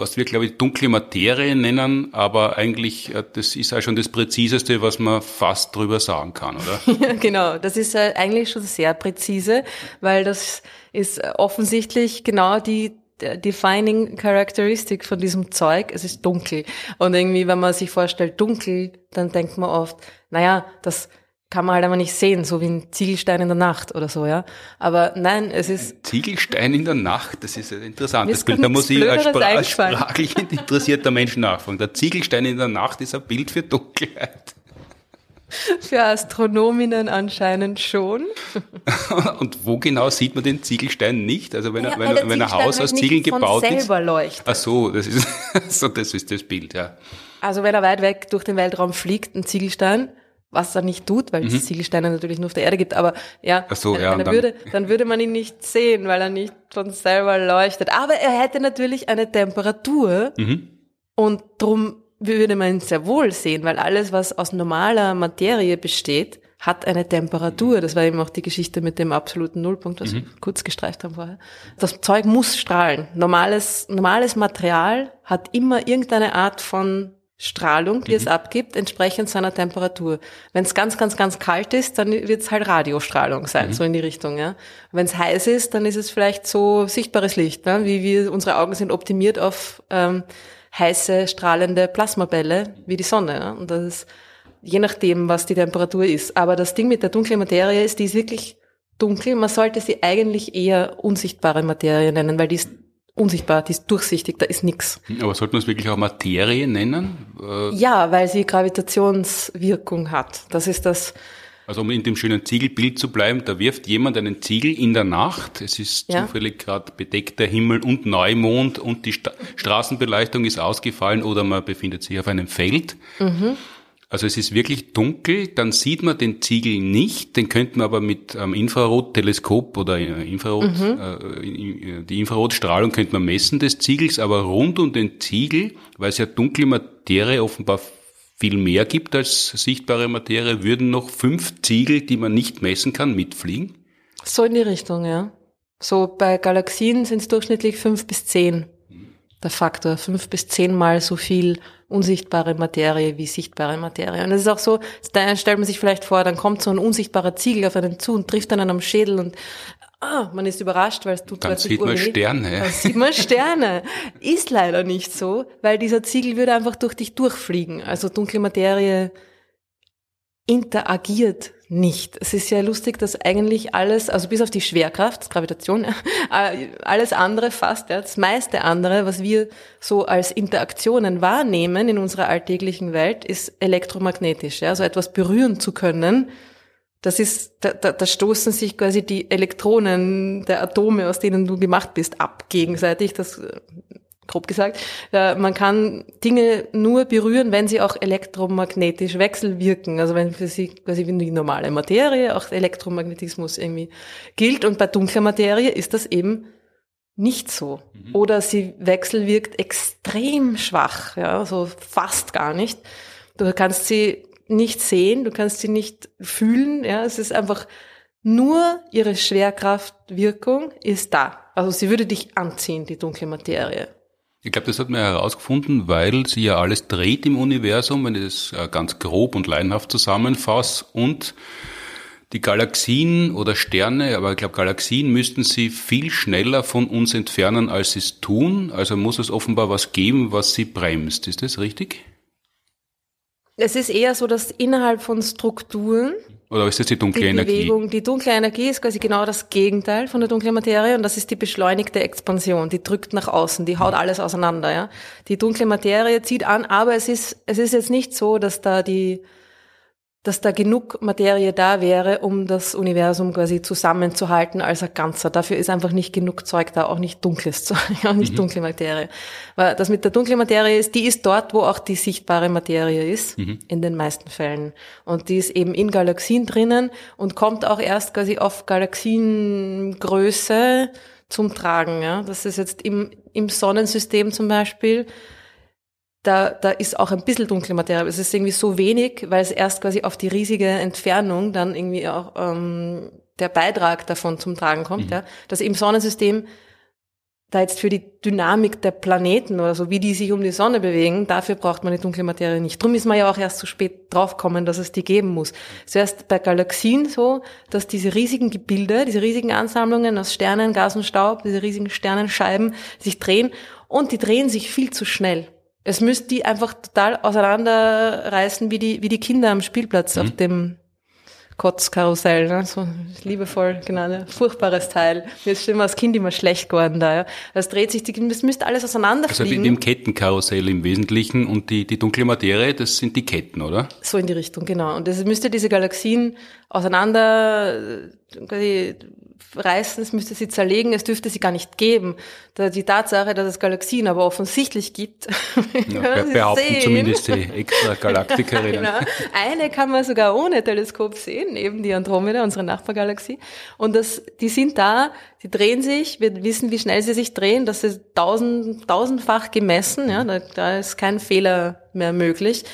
was wir, glaube ich, dunkle Materie nennen, aber eigentlich, äh, das ist auch schon das Präziseste, was man fast drüber sagen kann, oder? Ja, genau, das ist äh, eigentlich schon sehr präzise, weil das ist offensichtlich genau die defining characteristic von diesem Zeug, es ist dunkel. Und irgendwie, wenn man sich vorstellt, dunkel, dann denkt man oft, naja, das kann man halt einfach nicht sehen, so wie ein Ziegelstein in der Nacht oder so, ja. Aber nein, es ist. Ziegelstein in der Nacht, das ist ein interessantes Bild. Da muss ich als, Spra als sprachlich interessierter Mensch nachfragen. Der Ziegelstein in der Nacht ist ein Bild für Dunkelheit. Für Astronominnen anscheinend schon. Und wo genau sieht man den Ziegelstein nicht? Also wenn, Ja, er, wenn, wenn ein Haus halt aus Ziegeln gebaut ist. leuchtet. Ach so, das ist, so, das ist das Bild, ja. Also wenn er weit weg durch den Weltraum fliegt, ein Ziegelstein, was er nicht tut, weil es Ziegelsteine natürlich nur auf der Erde gibt, aber ja, Mhm. So, wenn, ja, wenn er dann- würde, dann würde man ihn nicht sehen, weil er nicht von selber leuchtet. Aber er hätte natürlich eine Temperatur Mhm. und drum würde man ihn sehr wohl sehen, weil alles, was aus normaler Materie besteht, hat eine Temperatur. Das war eben auch die Geschichte mit dem absoluten Nullpunkt, was wir kurz gestreift haben vorher. Das Zeug muss strahlen. Normales, normales Material hat immer irgendeine Art von Strahlung, die es abgibt, entsprechend seiner Temperatur. Wenn es ganz, ganz, ganz kalt ist, dann wird es halt Radiostrahlung sein, so in die Richtung. Ja. Wenn es heiß ist, dann ist es vielleicht so sichtbares Licht, ne? wie wir unsere Augen sind optimiert auf ähm, heiße, strahlende Plasmabälle wie die Sonne. Ja? Und das ist je nachdem, was die Temperatur ist. Aber das Ding mit der dunklen Materie ist, die ist wirklich dunkel. Man sollte sie eigentlich eher unsichtbare Materie nennen, weil die ist unsichtbar, die ist durchsichtig, da ist nix. Aber sollten wir es wirklich auch Materie nennen? Äh, Ja, weil sie Gravitationswirkung hat. Das ist das, Also um in dem schönen Ziegelbild zu bleiben, da wirft jemand einen Ziegel in der Nacht. Es ist Ja. zufällig gerade bedeckter Himmel und Neumond und die Sta Straßenbeleuchtung ist ausgefallen oder man befindet sich auf einem Feld. Also es ist wirklich dunkel, dann sieht man den Ziegel nicht, den könnte man aber mit ähm, Infrarotteleskop oder äh, Infrarot, äh, i- die Infrarotstrahlung könnte man messen des Ziegels, aber rund um den Ziegel, weil es ja dunkle Materie offenbar viel mehr gibt als sichtbare Materie, würden noch fünf Ziegel, die man nicht messen kann, mitfliegen. so in die Richtung, ja. So bei Galaxien sind es durchschnittlich fünf bis zehn. Der Faktor, fünf bis zehnmal so viel unsichtbare Materie wie sichtbare Materie. Und es ist auch so, da stellt man sich vielleicht vor, dann kommt so ein unsichtbarer Ziegel auf einen zu und trifft einen am Schädel und ah, man ist überrascht, weil es tut Dann sieht man. Sterne. Dann sieht man Sterne. Ist leider nicht so, weil dieser Ziegel würde einfach durch dich durchfliegen. Also dunkle Materie interagiert nicht. Es ist ja lustig, dass eigentlich alles, also bis auf die Schwerkraft, Gravitation, äh, alles andere fast, das meiste andere, was wir so als Interaktionen wahrnehmen in unserer alltäglichen Welt, ist elektromagnetisch. Ja, so etwas berühren zu können, das ist, da, da, da stoßen sich quasi die Elektronen der Atome, aus denen du gemacht bist, ab gegenseitig. Das grob gesagt. Äh, Man kann Dinge nur berühren, wenn sie auch elektromagnetisch wechselwirken. Also wenn für sie quasi wie die normale Materie auch Elektromagnetismus irgendwie gilt. Und bei dunkler Materie ist das eben nicht so. Oder sie wechselwirkt extrem schwach, ja, so fast gar nicht. Du kannst sie nicht sehen, du kannst sie nicht fühlen, ja, es ist einfach nur ihre Schwerkraftwirkung ist da. Also sie würde dich anziehen, die dunkle Materie. Ich glaube, das hat man herausgefunden, weil sie ja alles dreht im Universum, wenn ich das äh, ganz grob und laienhaft zusammenfasse. Und die Galaxien oder Sterne, aber ich glaube, Galaxien müssten sie viel schneller von uns entfernen, als sie es tun. Also muss es offenbar was geben, was sie bremst. Ist das richtig? Es ist eher so, dass innerhalb von Strukturen Oder ist das die dunkle die Energie? Bewegung, die dunkle Energie ist quasi genau das Gegenteil von der dunklen Materie und das ist die beschleunigte Expansion. Die drückt nach außen, die haut alles auseinander, ja. Die dunkle Materie zieht an, aber es ist, es ist jetzt nicht so, dass da die, dass da genug Materie da wäre, um das Universum quasi zusammenzuhalten als ein Ganzer. Dafür ist einfach nicht genug Zeug da, auch nicht dunkles Zeug, auch nicht dunkle Materie. Weil das mit der dunklen Materie ist, die ist dort, wo auch die sichtbare Materie ist, in den meisten Fällen. Und die ist eben in Galaxien drinnen und kommt auch erst quasi auf Galaxiengröße zum Tragen. Ja? Das ist jetzt im, im Sonnensystem zum Beispiel, da, da ist auch ein bisschen dunkle Materie. aber Es ist irgendwie so wenig, weil es erst quasi auf die riesige Entfernung dann irgendwie auch ähm, der Beitrag davon zum Tragen kommt, ja. Dass im Sonnensystem da jetzt für die Dynamik der Planeten oder so, wie die sich um die Sonne bewegen, dafür braucht man die dunkle Materie nicht. Drum ist man ja auch erst so spät draufgekommen, dass es die geben muss. Zuerst bei Galaxien so, dass diese riesigen Gebilde, diese riesigen Ansammlungen aus Sternen, Gas und Staub, diese riesigen Sternenscheiben sich drehen und die drehen sich viel zu schnell. Es müsste die einfach total auseinanderreißen, wie die, wie die Kinder am Spielplatz auf dem Kotzkarussell, ne? so liebevoll genannt, furchtbares Teil. Mir ist schon immer als Kind immer schlecht geworden da. Ja? Das dreht sich, das müsste alles auseinanderfliegen. Also wie im Kettenkarussell im Wesentlichen und die, die dunkle Materie, das sind die Ketten, oder? So in die Richtung, genau. Und das müsste diese Galaxien auseinander quasi reißen, es müsste sie zerlegen, es dürfte sie gar nicht geben. Da die Tatsache, dass es Galaxien aber offensichtlich gibt, ja, behaupten sehen. zumindest die Extra-Galaktikerinnen. genau. Eine kann man sogar ohne Teleskop sehen, eben die Andromeda, unsere Nachbargalaxie. Und das, die sind da, die drehen sich, wir wissen, wie schnell sie sich drehen, das ist tausend, tausendfach gemessen, ja, da, da ist kein Fehler mehr möglich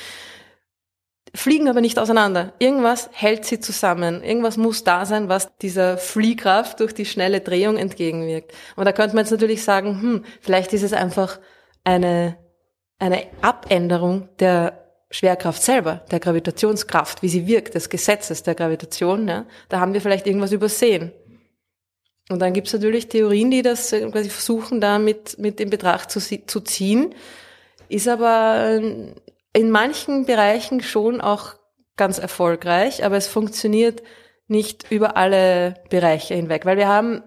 fliegen aber nicht auseinander. Irgendwas hält sie zusammen. Irgendwas muss da sein, was dieser Fliehkraft durch die schnelle Drehung entgegenwirkt. Und da könnte man jetzt natürlich sagen, hm, vielleicht ist es einfach eine, eine Abänderung der Schwerkraft selber, der Gravitationskraft, wie sie wirkt, des Gesetzes der Gravitation. Ja? Da haben wir vielleicht irgendwas übersehen. Und dann gibt es natürlich Theorien, die das quasi versuchen, da mit, mit in Betracht zu, zu ziehen. Ist aber in manchen Bereichen schon auch ganz erfolgreich, aber es funktioniert nicht über alle Bereiche hinweg, weil wir haben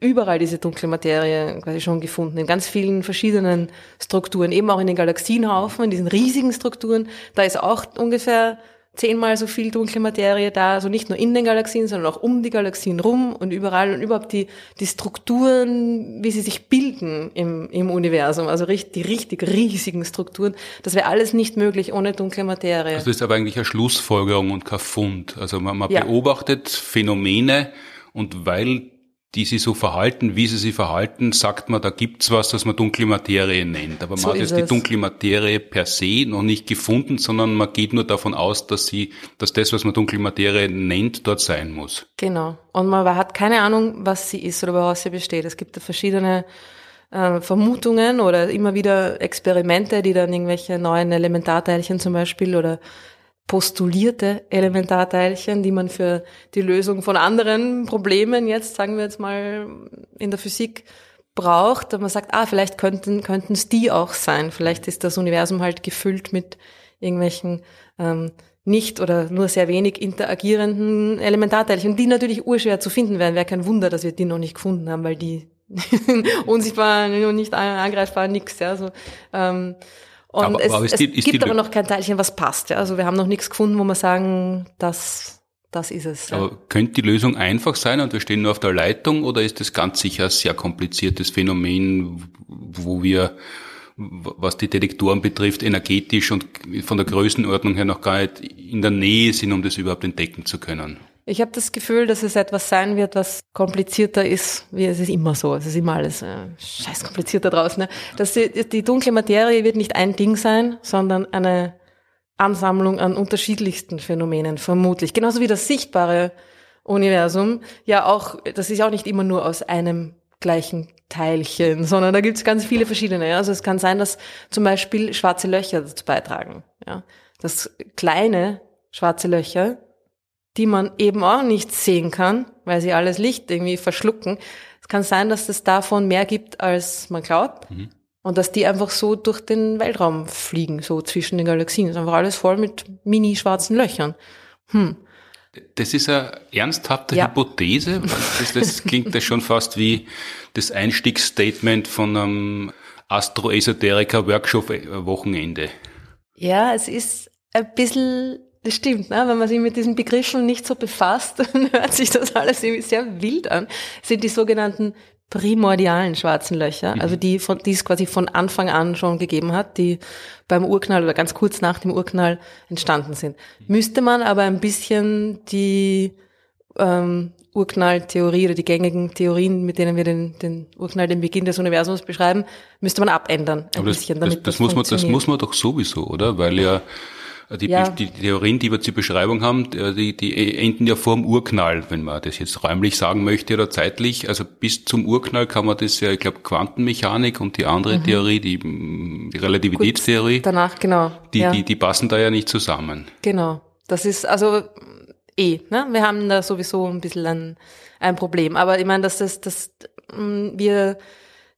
überall diese dunkle Materie quasi schon gefunden, in ganz vielen verschiedenen Strukturen, eben auch in den Galaxienhaufen, in diesen riesigen Strukturen. Da ist auch ungefähr zehnmal so viel dunkle Materie da, also nicht nur in den Galaxien, sondern auch um die Galaxien rum und überall und überhaupt die, die Strukturen, wie sie sich bilden im, im Universum, also die richtig riesigen Strukturen, das wäre alles nicht möglich ohne dunkle Materie. Also das ist aber eigentlich eine Schlussfolgerung und kein Fund. Also man, man ja. beobachtet Phänomene und weil die sich so verhalten, wie sie sich verhalten, sagt man, da gibt's was, das man dunkle Materie nennt. Aber man so hat jetzt die dunkle Materie per se noch nicht gefunden, sondern man geht nur davon aus, dass sie, dass das, was man dunkle Materie nennt, dort sein muss. Genau. Und man hat keine Ahnung, was sie ist oder woraus sie besteht. Es gibt da verschiedene äh, Vermutungen oder immer wieder Experimente, die dann irgendwelche neuen Elementarteilchen zum Beispiel oder postulierte Elementarteilchen, die man für die Lösung von anderen Problemen jetzt, sagen wir jetzt mal, in der Physik braucht. Und man sagt, ah, vielleicht könnten könnten es die auch sein. Vielleicht ist das Universum halt gefüllt mit irgendwelchen ähm, nicht oder nur sehr wenig interagierenden Elementarteilchen, die natürlich urschwer zu finden wären. Wäre kein Wunder, dass wir die noch nicht gefunden haben, weil die unsichtbar und nicht angreifbar, nix. Ja, so, ähm, und aber, es, aber es, es gibt aber noch kein Teilchen, was passt. Ja? Also wir haben noch nichts gefunden, wo wir sagen, das, das ist es. Ja. Aber könnte die Lösung einfach sein und wir stehen nur auf der Leitung oder ist das ganz sicher ein sehr kompliziertes Phänomen, wo wir, was die Detektoren betrifft, energetisch und von der Größenordnung her noch gar nicht in der Nähe sind, um das überhaupt entdecken zu können? Ich habe das Gefühl, dass es etwas sein wird, was komplizierter ist, wie es ist immer so. Es ist immer alles äh, scheiß kompliziert da draußen. Ne? Dass die, die dunkle Materie wird nicht ein Ding sein, sondern eine Ansammlung an unterschiedlichsten Phänomenen, vermutlich. Genauso wie das sichtbare Universum. Ja, auch, das ist auch nicht immer nur aus einem gleichen Teilchen, sondern da gibt es ganz viele verschiedene. Ja? Also es kann sein, dass zum Beispiel schwarze Löcher dazu beitragen. Ja? Dass kleine schwarze Löcher die man eben auch nicht sehen kann, weil sie alles Licht irgendwie verschlucken. Es kann sein, dass es davon mehr gibt, als man glaubt. Mhm. Und dass die einfach so durch den Weltraum fliegen, so zwischen den Galaxien. Das ist einfach alles voll mit mini-schwarzen Löchern. Hm. Das ist eine ernsthafte ja. Hypothese. Das, das klingt ja schon fast wie das Einstiegsstatement von einem Astro-Esoteriker-Workshop-Wochenende. Ja, es ist ein bisschen das stimmt, ne? wenn man sich mit diesen Begriffen nicht so befasst, dann hört sich das alles irgendwie sehr wild an. Das sind die sogenannten primordialen schwarzen Löcher, mhm. also die, von, die es quasi von Anfang an schon gegeben hat, die beim Urknall oder ganz kurz nach dem Urknall entstanden sind. Müsste man aber ein bisschen die ähm, Urknalltheorie oder die gängigen Theorien, mit denen wir den, den Urknall, den Beginn des Universums beschreiben, müsste man abändern ein aber bisschen, das, damit das, das, das muss man, das muss man doch sowieso, oder? Weil ja die, ja. die Theorien, die wir zur Beschreibung haben, die, die enden ja vor dem Urknall, wenn man das jetzt räumlich sagen möchte oder zeitlich. Also bis zum Urknall kann man das ja, ich glaube, Quantenmechanik und die andere mhm. Theorie, die, die Relativitätstheorie. Gut, danach, genau. Die, ja. die, die passen da ja nicht zusammen. Genau. Das ist also eh, ne? Wir haben da sowieso ein bisschen ein, ein Problem. Aber ich meine, dass das, dass mm, wir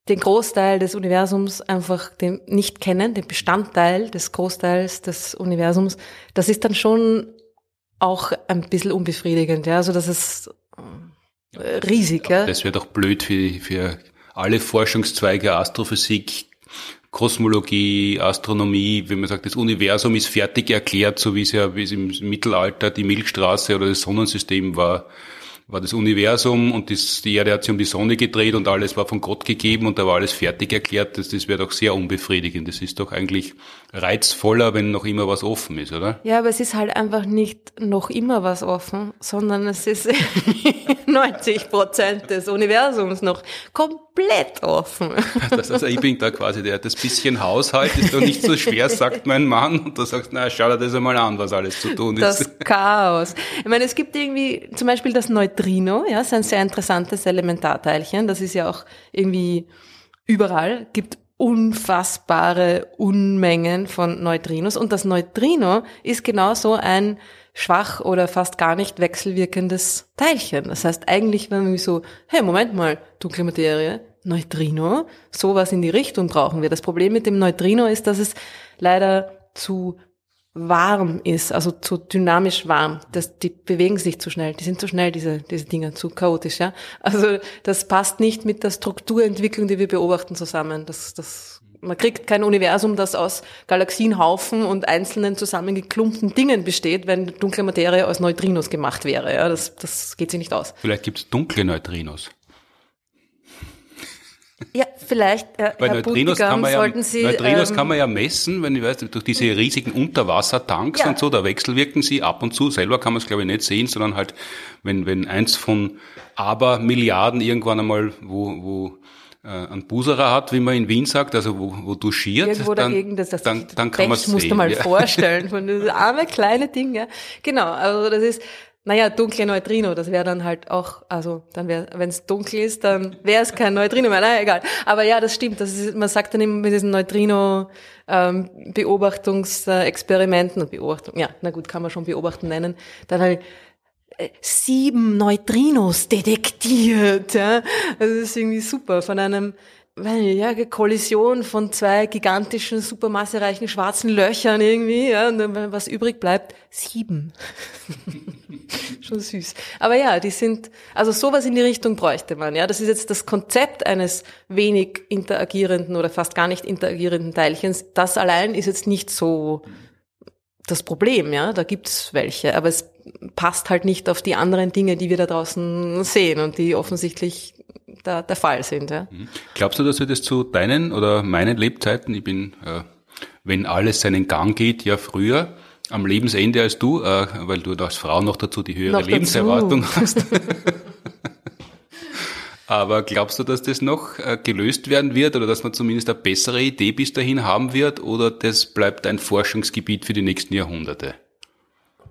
den Großteil des Universums einfach den nicht kennen, den Bestandteil des Großteils des Universums, das ist dann schon auch ein bisschen unbefriedigend. Ja? Also das ist äh, riesig. Ja? Das wäre doch blöd für, für alle Forschungszweige Astrophysik, Kosmologie, Astronomie, wenn man sagt, das Universum ist fertig erklärt, so wie es ja wie es im Mittelalter die Milchstraße oder das Sonnensystem war war das Universum und das, die Erde hat sich um die Sonne gedreht und alles war von Gott gegeben und da war alles fertig erklärt. Das, das wäre doch sehr unbefriedigend. Das ist doch eigentlich reizvoller, wenn noch immer was offen ist, oder? Ja, aber es ist halt einfach nicht noch immer was offen, sondern es ist 90 Prozent des Universums noch komplett offen. Das, also ich bin da quasi der, das bisschen Haushalt ist doch nicht so schwer, sagt mein Mann. Und da sagst, na, schau dir das einmal an, was alles zu tun ist. Das Chaos. Ich meine, es gibt irgendwie zum Beispiel das Neutrino, ja, ist ein sehr interessantes Elementarteilchen. Das ist ja auch irgendwie überall, gibt unfassbare Unmengen von Neutrinos. Und das Neutrino ist genauso ein schwach oder fast gar nicht wechselwirkendes Teilchen. Das heißt, eigentlich, wenn wir so, hey, Moment mal, dunkle Materie, Neutrino, sowas in die Richtung brauchen wir. Das Problem mit dem Neutrino ist, dass es leider zu warm ist, also zu dynamisch warm. Das, die bewegen sich zu schnell, die sind zu schnell, diese, diese Dinger, zu chaotisch, ja. Also das passt nicht mit der Strukturentwicklung, die wir beobachten, zusammen. Das, das man kriegt kein Universum, das aus Galaxienhaufen und einzelnen zusammengeklumpten Dingen besteht, wenn dunkle Materie aus Neutrinos gemacht wäre. Ja, das, das geht sich nicht aus. Vielleicht gibt es dunkle Neutrinos. Ja, vielleicht, äh, Weil Herr Neutrinos, kann man, ja, Sie, Neutrinos ähm, kann man ja messen, wenn ich weiß, durch diese riesigen Unterwassertanks ja. und so, da wechselwirken sie ab und zu. Selber kann man es glaube ich nicht sehen, sondern halt, wenn, wenn eins von aber Milliarden irgendwann einmal, wo, wo äh, einen Buserer hat, wie man in Wien sagt, also wo, wo duschiert, Irgendwo dann, dagegen, das, das dann, dann kann man es sehen. musst du mal ja. vorstellen, von dieses arme kleine Ding. Ja. Genau, also das ist, naja, dunkle Neutrino, das wäre dann halt auch, also dann wäre, wenn es dunkel ist, dann wäre es kein Neutrino mehr. Naja, egal. Aber ja, das stimmt. Das ist, man sagt dann immer mit diesen Neutrino-Beobachtungsexperimenten ähm, und Beobachtung, ja, na gut, kann man schon beobachten nennen, dann halt äh, sieben Neutrinos detektiert. Ja? Das ist irgendwie super. Von einem ja, Kollision von zwei gigantischen, supermassereichen schwarzen Löchern irgendwie, ja, und dann, was übrig bleibt, sieben. Schon süß. Aber ja, die sind, also sowas in die Richtung bräuchte man, ja. Das ist jetzt das Konzept eines wenig interagierenden oder fast gar nicht interagierenden Teilchens. Das allein ist jetzt nicht so das Problem, ja. Da gibt's welche, aber es passt halt nicht auf die anderen Dinge, die wir da draußen sehen und die offensichtlich da, der Fall sind. Ja. Mhm. Glaubst du, dass wir das zu deinen oder meinen Lebzeiten, ich bin, äh, wenn alles seinen Gang geht, ja früher am Lebensende als du, äh, weil du als Frau noch dazu die höhere noch Lebenserwartung dazu. hast. Aber glaubst du, dass das noch äh, gelöst werden wird oder dass man zumindest eine bessere Idee bis dahin haben wird oder das bleibt ein Forschungsgebiet für die nächsten Jahrhunderte?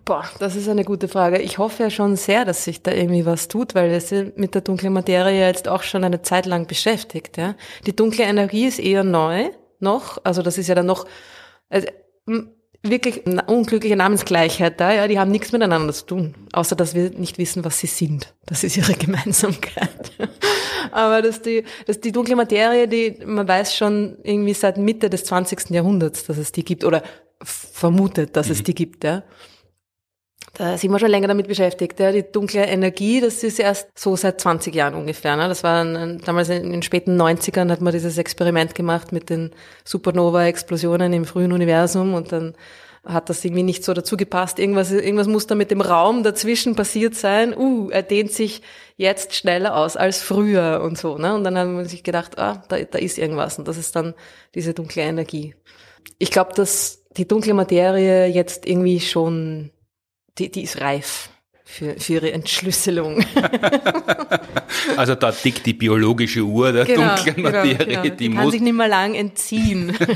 Boah, das ist eine gute Frage. Ich hoffe ja schon sehr, dass sich da irgendwie was tut, weil es mit der dunklen Materie jetzt auch schon eine Zeit lang beschäftigt. Ja? Die dunkle Energie ist eher neu noch, also das ist ja dann noch also, wirklich eine unglückliche Namensgleichheit da. Ja, die haben nichts miteinander zu tun, außer dass wir nicht wissen, was sie sind. Das ist ihre Gemeinsamkeit. Aber dass die, dass die dunkle Materie, die man weiß schon irgendwie seit Mitte des 20. Jahrhunderts, dass es die gibt oder vermutet, dass mhm. es die gibt. Ja. Da sind wir schon länger damit beschäftigt. Ja. Die dunkle Energie, das ist erst so seit 20 Jahren ungefähr. Ne? Das war ein, damals in den späten 90ern hat man dieses Experiment gemacht mit den Supernova-Explosionen im frühen Universum und dann hat das irgendwie nicht so dazu gepasst. Irgendwas, irgendwas muss da mit dem Raum dazwischen passiert sein. Uh, er dehnt sich jetzt schneller aus als früher und so. Ne? Und dann haben wir sich gedacht, ah, da, da ist irgendwas. Und das ist dann diese dunkle Energie. Ich glaube, dass die dunkle Materie jetzt irgendwie schon die, die ist reif für, für ihre Entschlüsselung. also da tickt die biologische Uhr der genau, dunklen genau, Materie. Genau, genau. Die, die kann muss sich nicht mehr lang entziehen.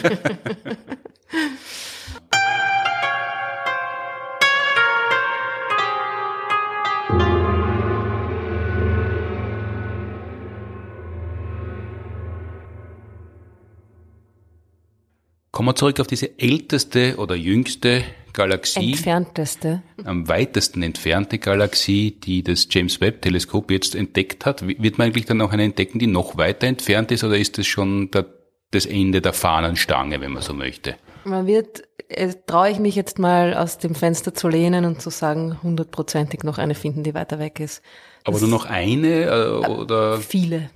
Kommen wir zurück auf diese älteste oder jüngste Galaxie. Entfernteste. Am weitesten entfernte Galaxie, die das James Webb Teleskop jetzt entdeckt hat. Wird man eigentlich dann noch eine entdecken, die noch weiter entfernt ist oder ist das schon der, das Ende der Fahnenstange, wenn man so möchte? Man wird äh, traue ich mich jetzt mal aus dem Fenster zu lehnen und zu sagen, hundertprozentig noch eine finden, die weiter weg ist. Aber das nur noch eine äh, oder? Viele.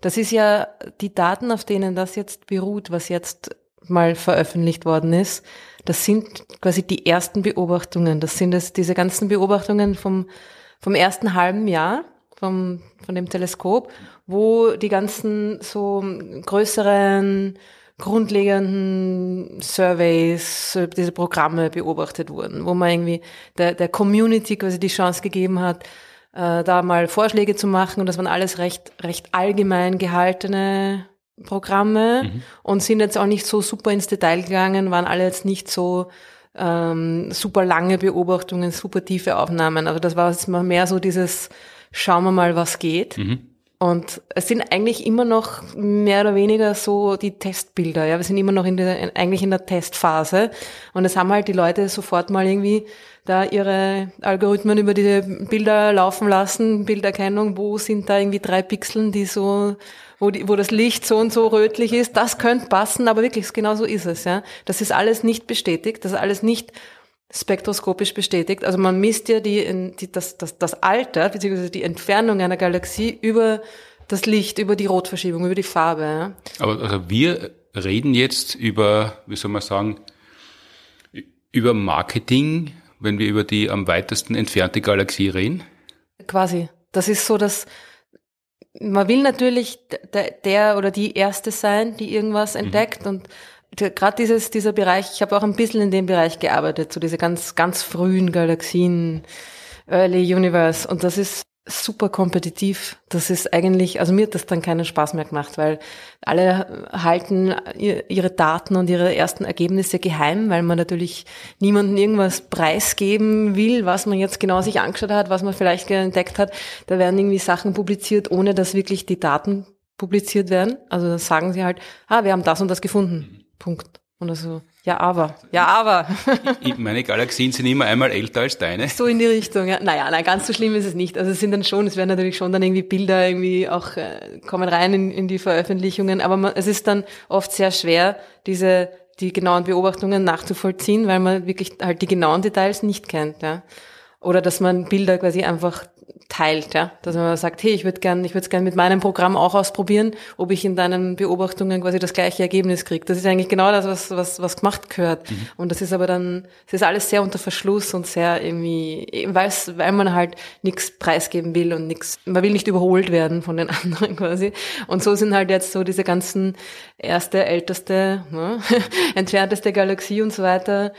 Das ist ja die Daten, auf denen das jetzt beruht, was jetzt mal veröffentlicht worden ist. Das sind quasi die ersten Beobachtungen. Das sind es, diese ganzen Beobachtungen vom, vom ersten halben Jahr vom, von dem Teleskop, wo die ganzen so größeren grundlegenden Surveys, diese Programme beobachtet wurden, wo man irgendwie der, der Community quasi die Chance gegeben hat, äh, da mal Vorschläge zu machen und das waren alles recht, recht allgemein gehaltene Programme mhm. und sind jetzt auch nicht so super ins Detail gegangen, waren alle jetzt nicht so ähm, super lange Beobachtungen, super tiefe Aufnahmen. Also das war jetzt mal mehr so dieses, schauen wir mal, was geht. Mhm. Und es sind eigentlich immer noch mehr oder weniger so die Testbilder. Ja, wir sind immer noch in der, eigentlich in der Testphase. Und es haben halt die Leute sofort mal irgendwie da ihre Algorithmen über diese Bilder laufen lassen, Bilderkennung, wo sind da irgendwie drei Pixeln, die so, wo, die, wo das Licht so und so rötlich ist. Das könnte passen, aber wirklich, genau so ist es, ja. Das ist alles nicht bestätigt, das ist alles nicht spektroskopisch bestätigt. Also man misst ja die, die, das, das, das Alter bzw. die Entfernung einer Galaxie über das Licht, über die Rotverschiebung, über die Farbe. Ja. Aber also wir reden jetzt über, wie soll man sagen, über Marketing, wenn wir über die am weitesten entfernte Galaxie reden? Quasi. Das ist so, dass man will natürlich der, der oder die Erste sein, die irgendwas mhm. entdeckt mhm. und gerade dieses, dieser Bereich, ich habe auch ein bisschen in dem Bereich gearbeitet, so diese ganz, ganz frühen Galaxien, Early Universe. Und das ist super kompetitiv. Das ist eigentlich, also mir hat das dann keinen Spaß mehr gemacht, weil alle halten ihre Daten und ihre ersten Ergebnisse geheim, weil man natürlich niemanden irgendwas preisgeben will, was man jetzt genau sich angeschaut hat, was man vielleicht entdeckt hat. Da werden irgendwie Sachen publiziert, ohne dass wirklich die Daten publiziert werden. Also da sagen sie halt, ah, wir haben das und das gefunden. Punkt. Und also, ja, aber, ja, aber. Meine Galaxien sind immer einmal älter als deine. So in die Richtung, ja. Naja, nein, ganz so schlimm ist es nicht. Also es sind dann schon, es werden natürlich schon dann irgendwie Bilder irgendwie auch, äh, kommen rein in, in die Veröffentlichungen, aber man, es ist dann oft sehr schwer, diese, die genauen Beobachtungen nachzuvollziehen, weil man wirklich halt die genauen Details nicht kennt, ja. Oder dass man Bilder quasi einfach teilt, ja. Dass man sagt, hey, ich würde gern, ich würde es gern mit meinem Programm auch ausprobieren, ob ich in deinen Beobachtungen quasi das gleiche Ergebnis kriege. Das ist eigentlich genau das, was, was, was gemacht gehört. Mhm. Und das ist aber dann, es ist alles sehr unter Verschluss und sehr irgendwie, weil's, weil man halt nichts preisgeben will und nichts, man will nicht überholt werden von den anderen quasi. Und so sind halt jetzt so diese ganzen erste, älteste, ne, entfernteste Galaxie und so weiter,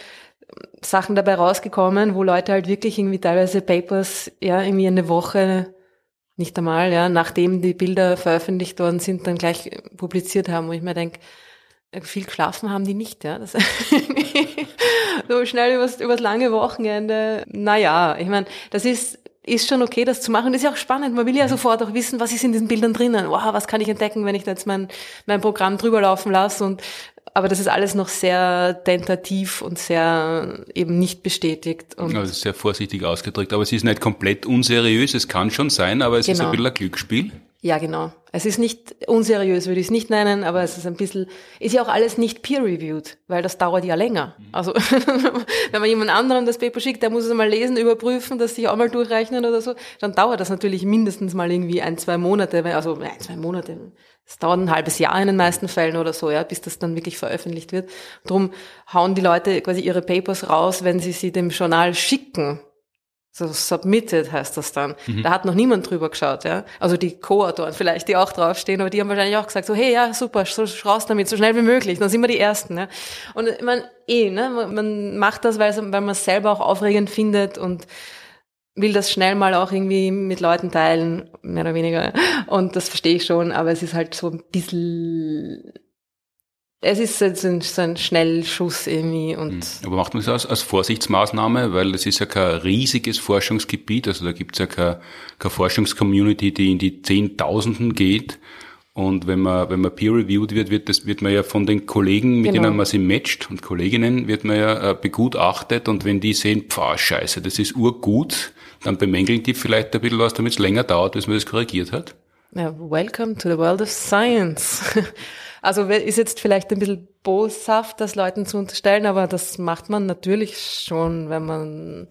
Sachen dabei rausgekommen, wo Leute halt wirklich irgendwie teilweise Papers, ja, irgendwie eine Woche, nicht einmal, ja, nachdem die Bilder veröffentlicht worden sind, dann gleich publiziert haben, wo ich mir denke, viel geschlafen haben die nicht, ja. Das so schnell übers, übers lange Wochenende. Naja, ich meine, das ist, ist schon okay, das zu machen. Das ist ja auch spannend. Man will ja sofort auch wissen, was ist in diesen Bildern drinnen. Wow, was kann ich entdecken, wenn ich da jetzt mein, mein Programm drüber laufen lasse und aber das ist alles noch sehr tentativ und sehr eben nicht bestätigt. Und also sehr vorsichtig ausgedrückt. Aber es ist nicht komplett unseriös. Es kann schon sein, aber es genau. ist ein bisschen ein Glücksspiel. Ja, genau. Es ist nicht unseriös, würde ich es nicht nennen, aber es ist ein bisschen, ist ja auch alles nicht peer-reviewed, weil das dauert ja länger. Mhm. Also, wenn man jemand anderem das Paper schickt, der muss es mal lesen, überprüfen, das sich auch mal durchrechnen oder so, dann dauert das natürlich mindestens mal irgendwie ein, zwei Monate, also ein, zwei Monate, es dauert ein halbes Jahr in den meisten Fällen oder so, ja, bis das dann wirklich veröffentlicht wird. Drum hauen die Leute quasi ihre Papers raus, wenn sie sie dem Journal schicken. So submitted heißt das dann. Mhm. Da hat noch niemand drüber geschaut, ja. Also die Co-Autoren vielleicht, die auch draufstehen, aber die haben wahrscheinlich auch gesagt, so, hey, ja, super, so raus damit, so schnell wie möglich. Dann sind wir die Ersten, ja. Und ich meine, eh, ne, man macht das, weil, weil man es selber auch aufregend findet und will das schnell mal auch irgendwie mit Leuten teilen, mehr oder weniger. Und das verstehe ich schon, aber es ist halt so ein bisschen, es ist so ein, so ein Schnellschuss irgendwie und. Hm. Aber macht man das als, als Vorsichtsmaßnahme, weil es ist ja kein riesiges Forschungsgebiet, also da gibt es ja keine, keine Forschungscommunity, die in die Zehntausenden geht. Und wenn man, wenn man peer-reviewed wird, wird, das, wird man ja von den Kollegen, mit genau. denen man sich matcht und Kolleginnen, wird man ja äh, begutachtet und wenn die sehen, pfah, scheiße, das ist urgut, dann bemängeln die vielleicht ein bisschen was, damit es länger dauert, bis man das korrigiert hat. Ja, welcome to the world of science. Also ist jetzt vielleicht ein bisschen boshaft, das Leuten zu unterstellen, aber das macht man natürlich schon, wenn man,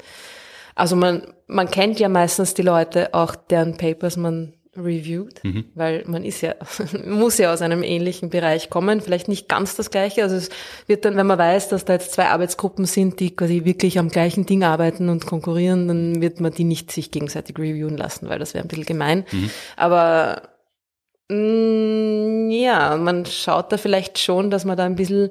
also man, man kennt ja meistens die Leute, auch deren Papers man reviewed, mhm. weil man ist ja, muss ja aus einem ähnlichen Bereich kommen, vielleicht nicht ganz das gleiche. Also es wird dann, wenn man weiß, dass da jetzt zwei Arbeitsgruppen sind, die quasi wirklich am gleichen Ding arbeiten und konkurrieren, dann wird man die nicht sich gegenseitig reviewen lassen, weil das wäre ein bisschen gemein. Mhm. Aber mh, mm, ja, man schaut da vielleicht schon, dass man da ein bisschen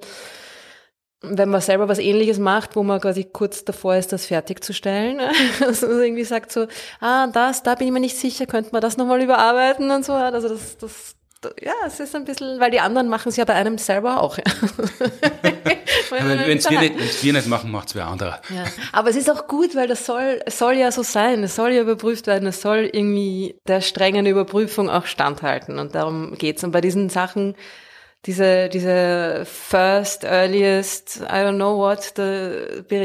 wenn man selber was ähnliches macht, wo man quasi kurz davor ist, das fertigzustellen, also irgendwie sagt so, ah, das, da bin ich mir nicht sicher, könnte man das nochmal überarbeiten und so, also das, das, ja, es ist ein bisschen, weil die anderen machen es ja bei einem selber auch. Ja. wenn es wir, nicht, wir nicht machen, macht es wer andere. Ja. Aber es ist auch gut, weil das soll, es soll ja so sein, es soll ja überprüft werden, es soll irgendwie der strengen Überprüfung auch standhalten und darum geht's. Und bei diesen Sachen, diese, diese first, earliest, I don't know what, da,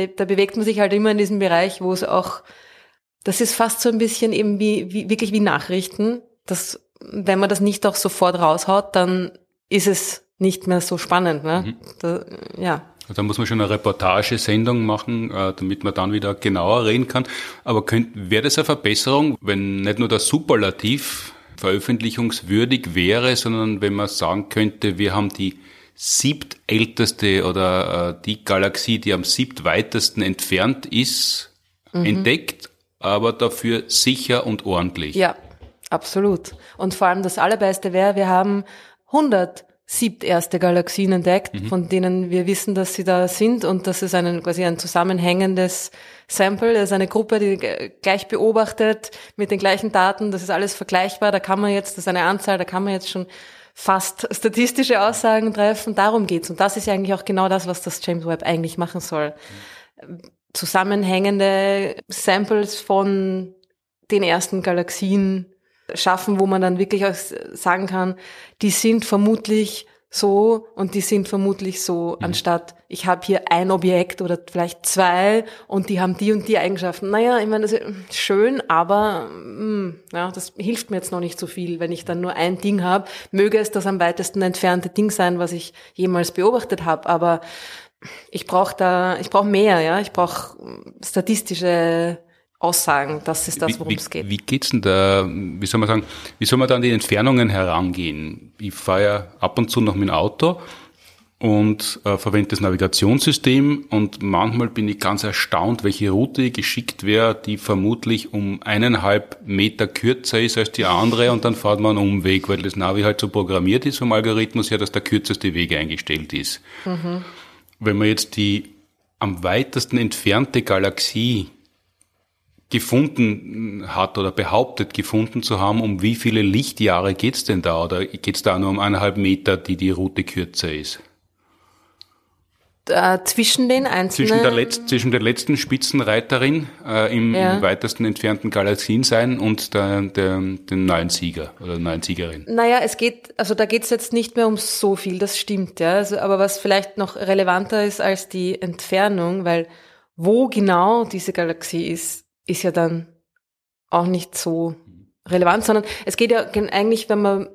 da bewegt man sich halt immer in diesem Bereich, wo es auch, das ist fast so ein bisschen eben wie, wie wirklich wie Nachrichten, dass wenn man das nicht auch sofort raushaut, dann ist es nicht mehr so spannend. Ne? Mhm. Da, ja. Da muss man schon eine Reportagesendung machen, äh, damit man dann wieder genauer reden kann. Aber wäre das eine Verbesserung, wenn nicht nur das Superlativ veröffentlichungswürdig wäre, sondern wenn man sagen könnte, wir haben die siebtälteste oder äh, die Galaxie, die am siebtweitesten entfernt ist, mhm. entdeckt, aber dafür sicher und ordentlich. Ja, absolut. Und vor allem das Allerbeste wäre, wir haben 100 siebterste Galaxien entdeckt, mhm. von denen wir wissen, dass sie da sind und das ist ein, quasi ein zusammenhängendes Sample, das ist eine Gruppe, die gleich beobachtet mit den gleichen Daten, das ist alles vergleichbar, da kann man jetzt, das ist eine Anzahl, da kann man jetzt schon fast statistische Aussagen treffen, darum geht's. Und das ist ja eigentlich auch genau das, was das James Webb eigentlich machen soll. Zusammenhängende Samples von den ersten Galaxien schaffen, wo man dann wirklich auch sagen kann, die sind vermutlich so und die sind vermutlich so, mhm. anstatt ich habe hier ein Objekt oder vielleicht zwei und die haben die und die Eigenschaften. Naja, ich meine, das ist schön, aber mh, mm, ja, das hilft mir jetzt noch nicht so viel, wenn ich dann nur ein Ding habe. Möge es das am weitesten entfernte Ding sein, was ich jemals beobachtet habe, aber ich brauche da, ich brauche mehr, ja, ich brauche statistische Aussagen, das ist das, worum es geht. Wie geht's denn da, wie soll man sagen, wie soll man da an die Entfernungen herangehen? Ich fahre ja ab und zu noch mit dem Auto und äh, verwende das Navigationssystem und manchmal bin ich ganz erstaunt, welche Route geschickt wäre, die vermutlich um eineinhalb Meter kürzer ist als die andere und dann fährt man einen Umweg, weil das Navi halt so programmiert ist vom Algorithmus her, dass der kürzeste Weg eingestellt ist. Mhm. Wenn man jetzt die am weitesten entfernte Galaxie gefunden hat oder behauptet gefunden zu haben, um wie viele Lichtjahre geht's denn da? Oder geht's da nur um eineinhalb Meter, die die Route kürzer ist? Äh, zwischen den einzelnen... Zwischen der, Letz-, zwischen der letzten Spitzenreiterin äh, im, ja. im, weitesten entfernten Galaxien sein und der, der, den neuen Sieger oder neuen Siegerin. Naja, es geht, also da geht's jetzt nicht mehr um so viel, das stimmt, ja. Also, aber was vielleicht noch relevanter ist als die Entfernung, weil wo genau diese Galaxie ist, ist ja dann auch nicht so relevant, sondern es geht ja eigentlich, wenn man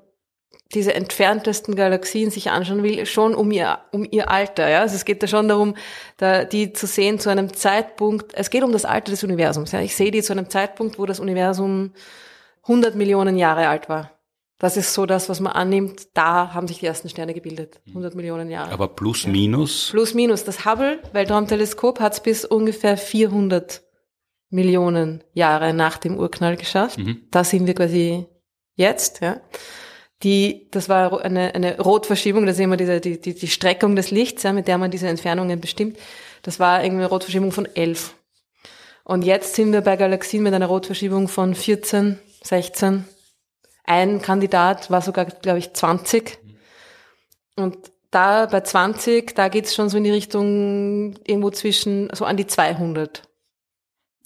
diese entferntesten Galaxien sich anschauen will, schon um ihr, um ihr Alter. Ja? Also es geht da schon darum, da, die zu sehen zu einem Zeitpunkt, es geht um das Alter des Universums. Ja? Ich sehe die zu einem Zeitpunkt, wo das Universum 100 Millionen Jahre alt war. Das ist so das, was man annimmt. Da haben sich die ersten Sterne gebildet. 100 Millionen Jahre. Aber plus, minus? Plus, minus. Das Hubble-Weltraumteleskop hat es bis ungefähr 400 Millionen Jahre nach dem Urknall geschafft. Mhm. Da sind wir quasi jetzt, ja. Die, das war eine, eine Rotverschiebung, das ist immer diese, die, die, die Streckung des Lichts, ja, mit der man diese Entfernungen bestimmt. Das war irgendwie eine Rotverschiebung von 11. Und jetzt sind wir bei Galaxien mit einer Rotverschiebung von 14, 16. Ein Kandidat war sogar, glaube ich, 20. Und da bei 20, da geht's schon so in die Richtung irgendwo zwischen, so an die 200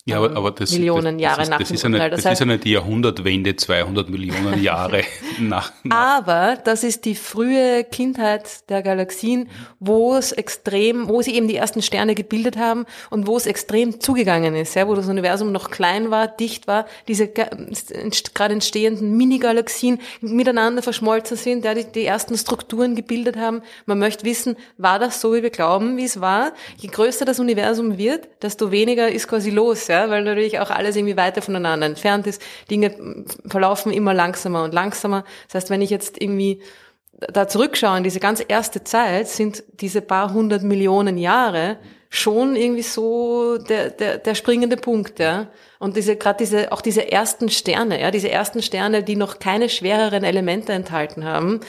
ja, aber, aber das, Millionen das, Jahre das ist, nach das dem ist Urknall. Das, Das heißt- ist nicht die Jahrhundertwende, 200 Millionen Jahre nach. nach Aber das ist die frühe Kindheit der Galaxien, wo es extrem, wo sie eben die ersten Sterne gebildet haben und wo es extrem zugegangen ist, ja, wo das Universum noch klein war, dicht war, diese gerade entstehenden Mini-Galaxien miteinander verschmolzen sind, ja, die, die ersten Strukturen gebildet haben. Man möchte wissen, war das so, wie wir glauben, wie es war? Je größer das Universum wird, desto weniger ist quasi los, ja, weil natürlich auch alles irgendwie weiter voneinander entfernt ist. Dinge verlaufen immer langsamer und langsamer. Das heißt, wenn ich jetzt irgendwie da zurückschaue in diese ganz erste Zeit, sind diese paar hundert Millionen Jahre schon irgendwie so der, der, der springende Punkt, ja. Und diese, gerade diese, auch diese ersten Sterne, ja, diese ersten Sterne, die noch keine schwereren Elemente enthalten haben,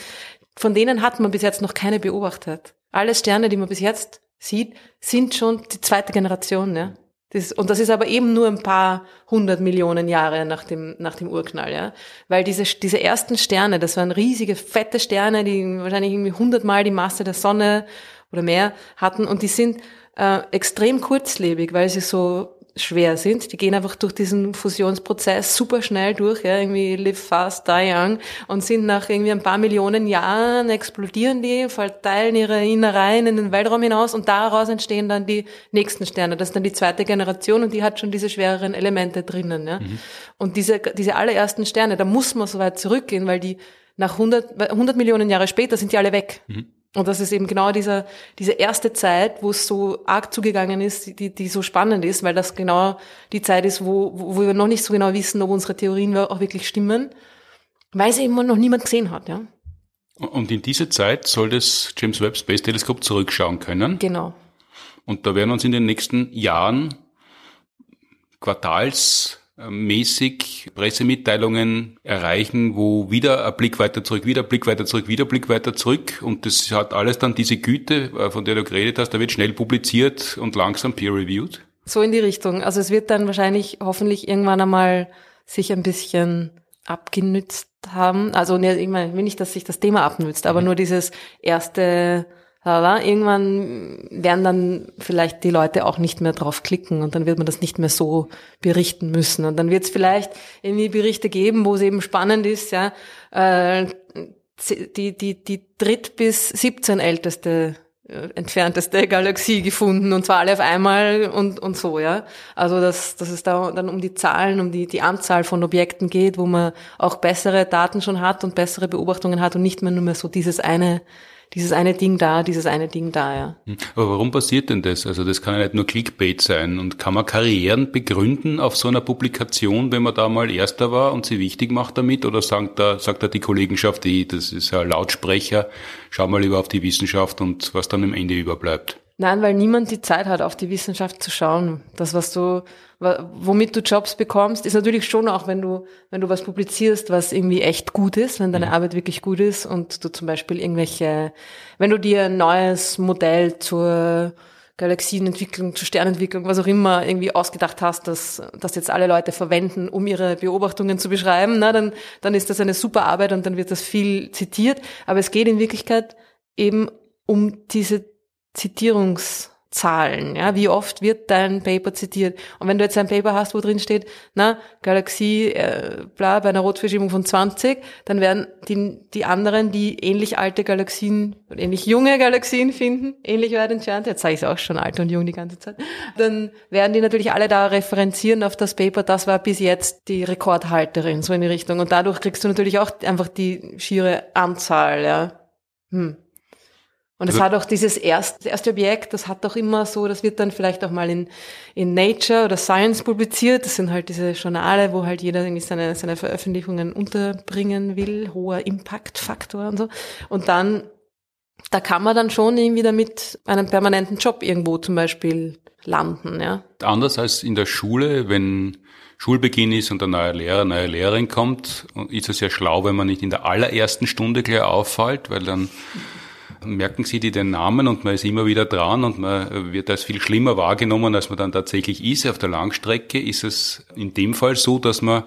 von denen hat man bis jetzt noch keine beobachtet. Alle Sterne, die man bis jetzt sieht, sind schon die zweite Generation, ja. Das, und das ist aber eben nur ein paar hundert Millionen Jahre nach dem, nach dem Urknall, ja. Weil diese, diese ersten Sterne, das waren riesige, fette Sterne, die wahrscheinlich irgendwie hundertmal die Masse der Sonne oder mehr hatten und die sind äh, extrem kurzlebig, weil sie so schwer sind. Die gehen einfach durch diesen Fusionsprozess super schnell durch, ja, irgendwie live fast, die young und sind nach irgendwie ein paar Millionen Jahren explodieren die, verteilen ihre Innereien in den Weltraum hinaus und daraus entstehen dann die nächsten Sterne. Das ist dann die zweite Generation und die hat schon diese schwereren Elemente drinnen, ja. Und diese, diese allerersten Sterne, da muss man so weit zurückgehen, weil die nach 100, 100 Millionen Jahre später sind die alle weg. Und das ist eben genau dieser, diese erste Zeit, wo es so arg zugegangen ist, die, die so spannend ist, weil das genau die Zeit ist, wo, wo wir noch nicht so genau wissen, ob unsere Theorien auch wirklich stimmen, weil es eben noch niemand gesehen hat, ja. Und in diese Zeit soll das James Webb Space Teleskop zurückschauen können. Genau. Und da werden uns in den nächsten Jahren quartalsmäßig Pressemitteilungen erreichen, wo wieder ein Blick weiter zurück, wieder ein Blick weiter zurück, wieder ein Blick weiter zurück. Und das hat alles dann diese Güte, äh, von der du geredet hast, da wird schnell publiziert und langsam peer-reviewed. So in die Richtung. Also es wird dann wahrscheinlich hoffentlich irgendwann einmal sich ein bisschen abgenützt haben. Also ne, ich meine, will nicht, dass sich das Thema abnützt, aber nur dieses erste, lala, irgendwann werden dann vielleicht die Leute auch nicht mehr drauf klicken und dann wird man das nicht mehr so berichten müssen. Und dann wird es vielleicht irgendwie Berichte geben, wo es eben spannend ist, ja, äh, die, die, die dritt bis 17 älteste äh, entfernteste Galaxie gefunden und zwar alle auf einmal und, und so, ja. Also, dass, dass es da dann um die Zahlen, um die, die Anzahl von Objekten geht, wo man auch bessere Daten schon hat und bessere Beobachtungen hat und nicht mehr nur mehr so dieses eine, dieses eine Ding da, dieses eine Ding da, ja. Hm. Aber warum passiert denn das? Also das kann ja nicht nur Clickbait sein. Und kann man Karrieren begründen auf so einer Publikation, wenn man da mal Erster war und sie wichtig macht damit? Oder sagt da, sagt da die Kollegenschaft, eh, das ist ein Lautsprecher, schau mal lieber auf die Wissenschaft und was dann am Ende überbleibt? Nein, weil niemand die Zeit hat, auf die Wissenschaft zu schauen. Das, was du, womit du Jobs bekommst, ist natürlich schon auch, wenn du, wenn du was publizierst, was irgendwie echt gut ist, wenn deine Arbeit wirklich gut ist und du zum Beispiel irgendwelche, wenn du dir ein neues Modell zur Galaxienentwicklung, zur Sternentwicklung, was auch immer, irgendwie ausgedacht hast, dass, dass jetzt alle Leute verwenden, um ihre Beobachtungen zu beschreiben, na, dann, dann ist das eine super Arbeit und dann wird das viel zitiert. Aber es geht in Wirklichkeit eben um diese Zitierungszahlen, ja, wie oft wird dein Paper zitiert? Und wenn du jetzt ein Paper hast, wo drin steht, na, Galaxie, äh, bla, bei einer Rotverschiebung von 20, dann werden die, die anderen, die ähnlich alte Galaxien, ähnlich junge Galaxien finden, ähnlich weit entfernt, jetzt sage ich es auch schon alt und jung die ganze Zeit, dann werden die natürlich alle da referenzieren auf das Paper, das war bis jetzt die Rekordhalterin, so in die Richtung. Und dadurch kriegst du natürlich auch einfach die schiere Anzahl, ja. Hm. Und es Also- hat auch dieses erste, das erste Objekt, das hat auch immer so, das wird dann vielleicht auch mal in, in Nature oder Science publiziert. Das sind halt diese Journale, wo halt jeder irgendwie seine, seine Veröffentlichungen unterbringen will, hoher Impact-Faktor und so. Und dann, da kann man dann schon irgendwie damit einen permanenten Job irgendwo zum Beispiel landen, ja. Anders als in der Schule, wenn Schulbeginn ist und ein neuer Lehrer, neue Lehrerin kommt, ist es ja schlau, wenn man nicht in der allerersten Stunde gleich auffällt, weil dann merken sie die den Namen und man ist immer wieder dran und man wird als viel schlimmer wahrgenommen, als man dann tatsächlich ist. Auf der Langstrecke ist es in dem Fall so, dass man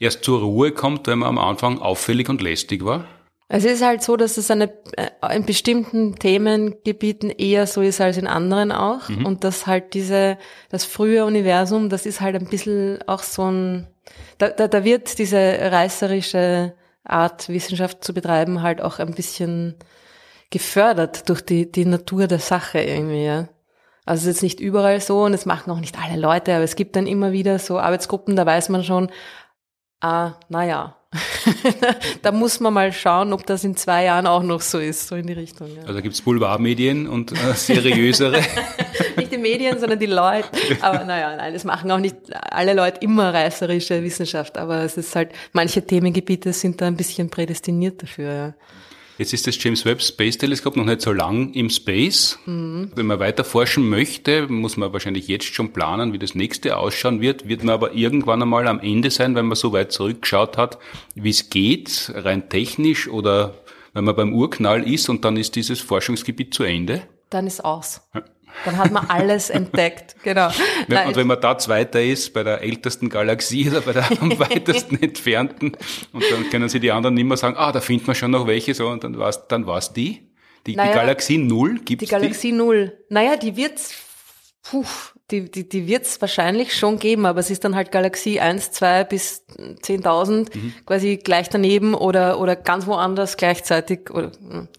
erst zur Ruhe kommt, wenn man am Anfang auffällig und lästig war. Es ist halt so, dass es eine, äh, in bestimmten Themengebieten eher so ist als in anderen auch. Mhm. Und dass halt diese, das frühe Universum, das ist halt ein bisschen auch so ein, da, da, da wird diese reißerische Art, Wissenschaft zu betreiben, halt auch ein bisschen gefördert durch die, die Natur der Sache irgendwie, ja. Also es ist jetzt nicht überall so und es machen auch nicht alle Leute, aber es gibt dann immer wieder so Arbeitsgruppen, da weiß man schon, ah, naja, da muss man mal schauen, ob das in zwei Jahren auch noch so ist, so in die Richtung. Ja. Also gibt's Boulevardmedien und äh, seriösere? nicht die Medien, sondern die Leute. Aber naja, nein, das machen auch nicht alle Leute immer reißerische Wissenschaft, aber es ist halt, manche Themengebiete sind da ein bisschen prädestiniert dafür. Ja. Jetzt ist das James Webb Space Teleskop noch nicht so lang im Space. Mhm. Wenn man weiter forschen möchte, muss man wahrscheinlich jetzt schon planen, wie das nächste ausschauen wird. Wird man aber irgendwann einmal am Ende sein, wenn man so weit zurückgeschaut hat, wie es geht, rein technisch oder wenn man beim Urknall ist und dann ist dieses Forschungsgebiet zu Ende? Dann ist aus. Ja. Dann hat man alles entdeckt, genau. und wenn man da Zweiter ist, bei der ältesten Galaxie oder bei der am weitesten entfernten, und dann können sie die anderen nicht mehr sagen, ah, da findet man schon noch welche, so, und dann war's, dann war's die. Die, naja, die Galaxie Null, gibt's die? Die Galaxie Null. Naja, die wird's, puh, die, die, die wird's wahrscheinlich schon geben, aber es ist dann halt Galaxie 1, 2 bis 10.000 mhm. quasi gleich daneben oder, oder ganz woanders gleichzeitig oder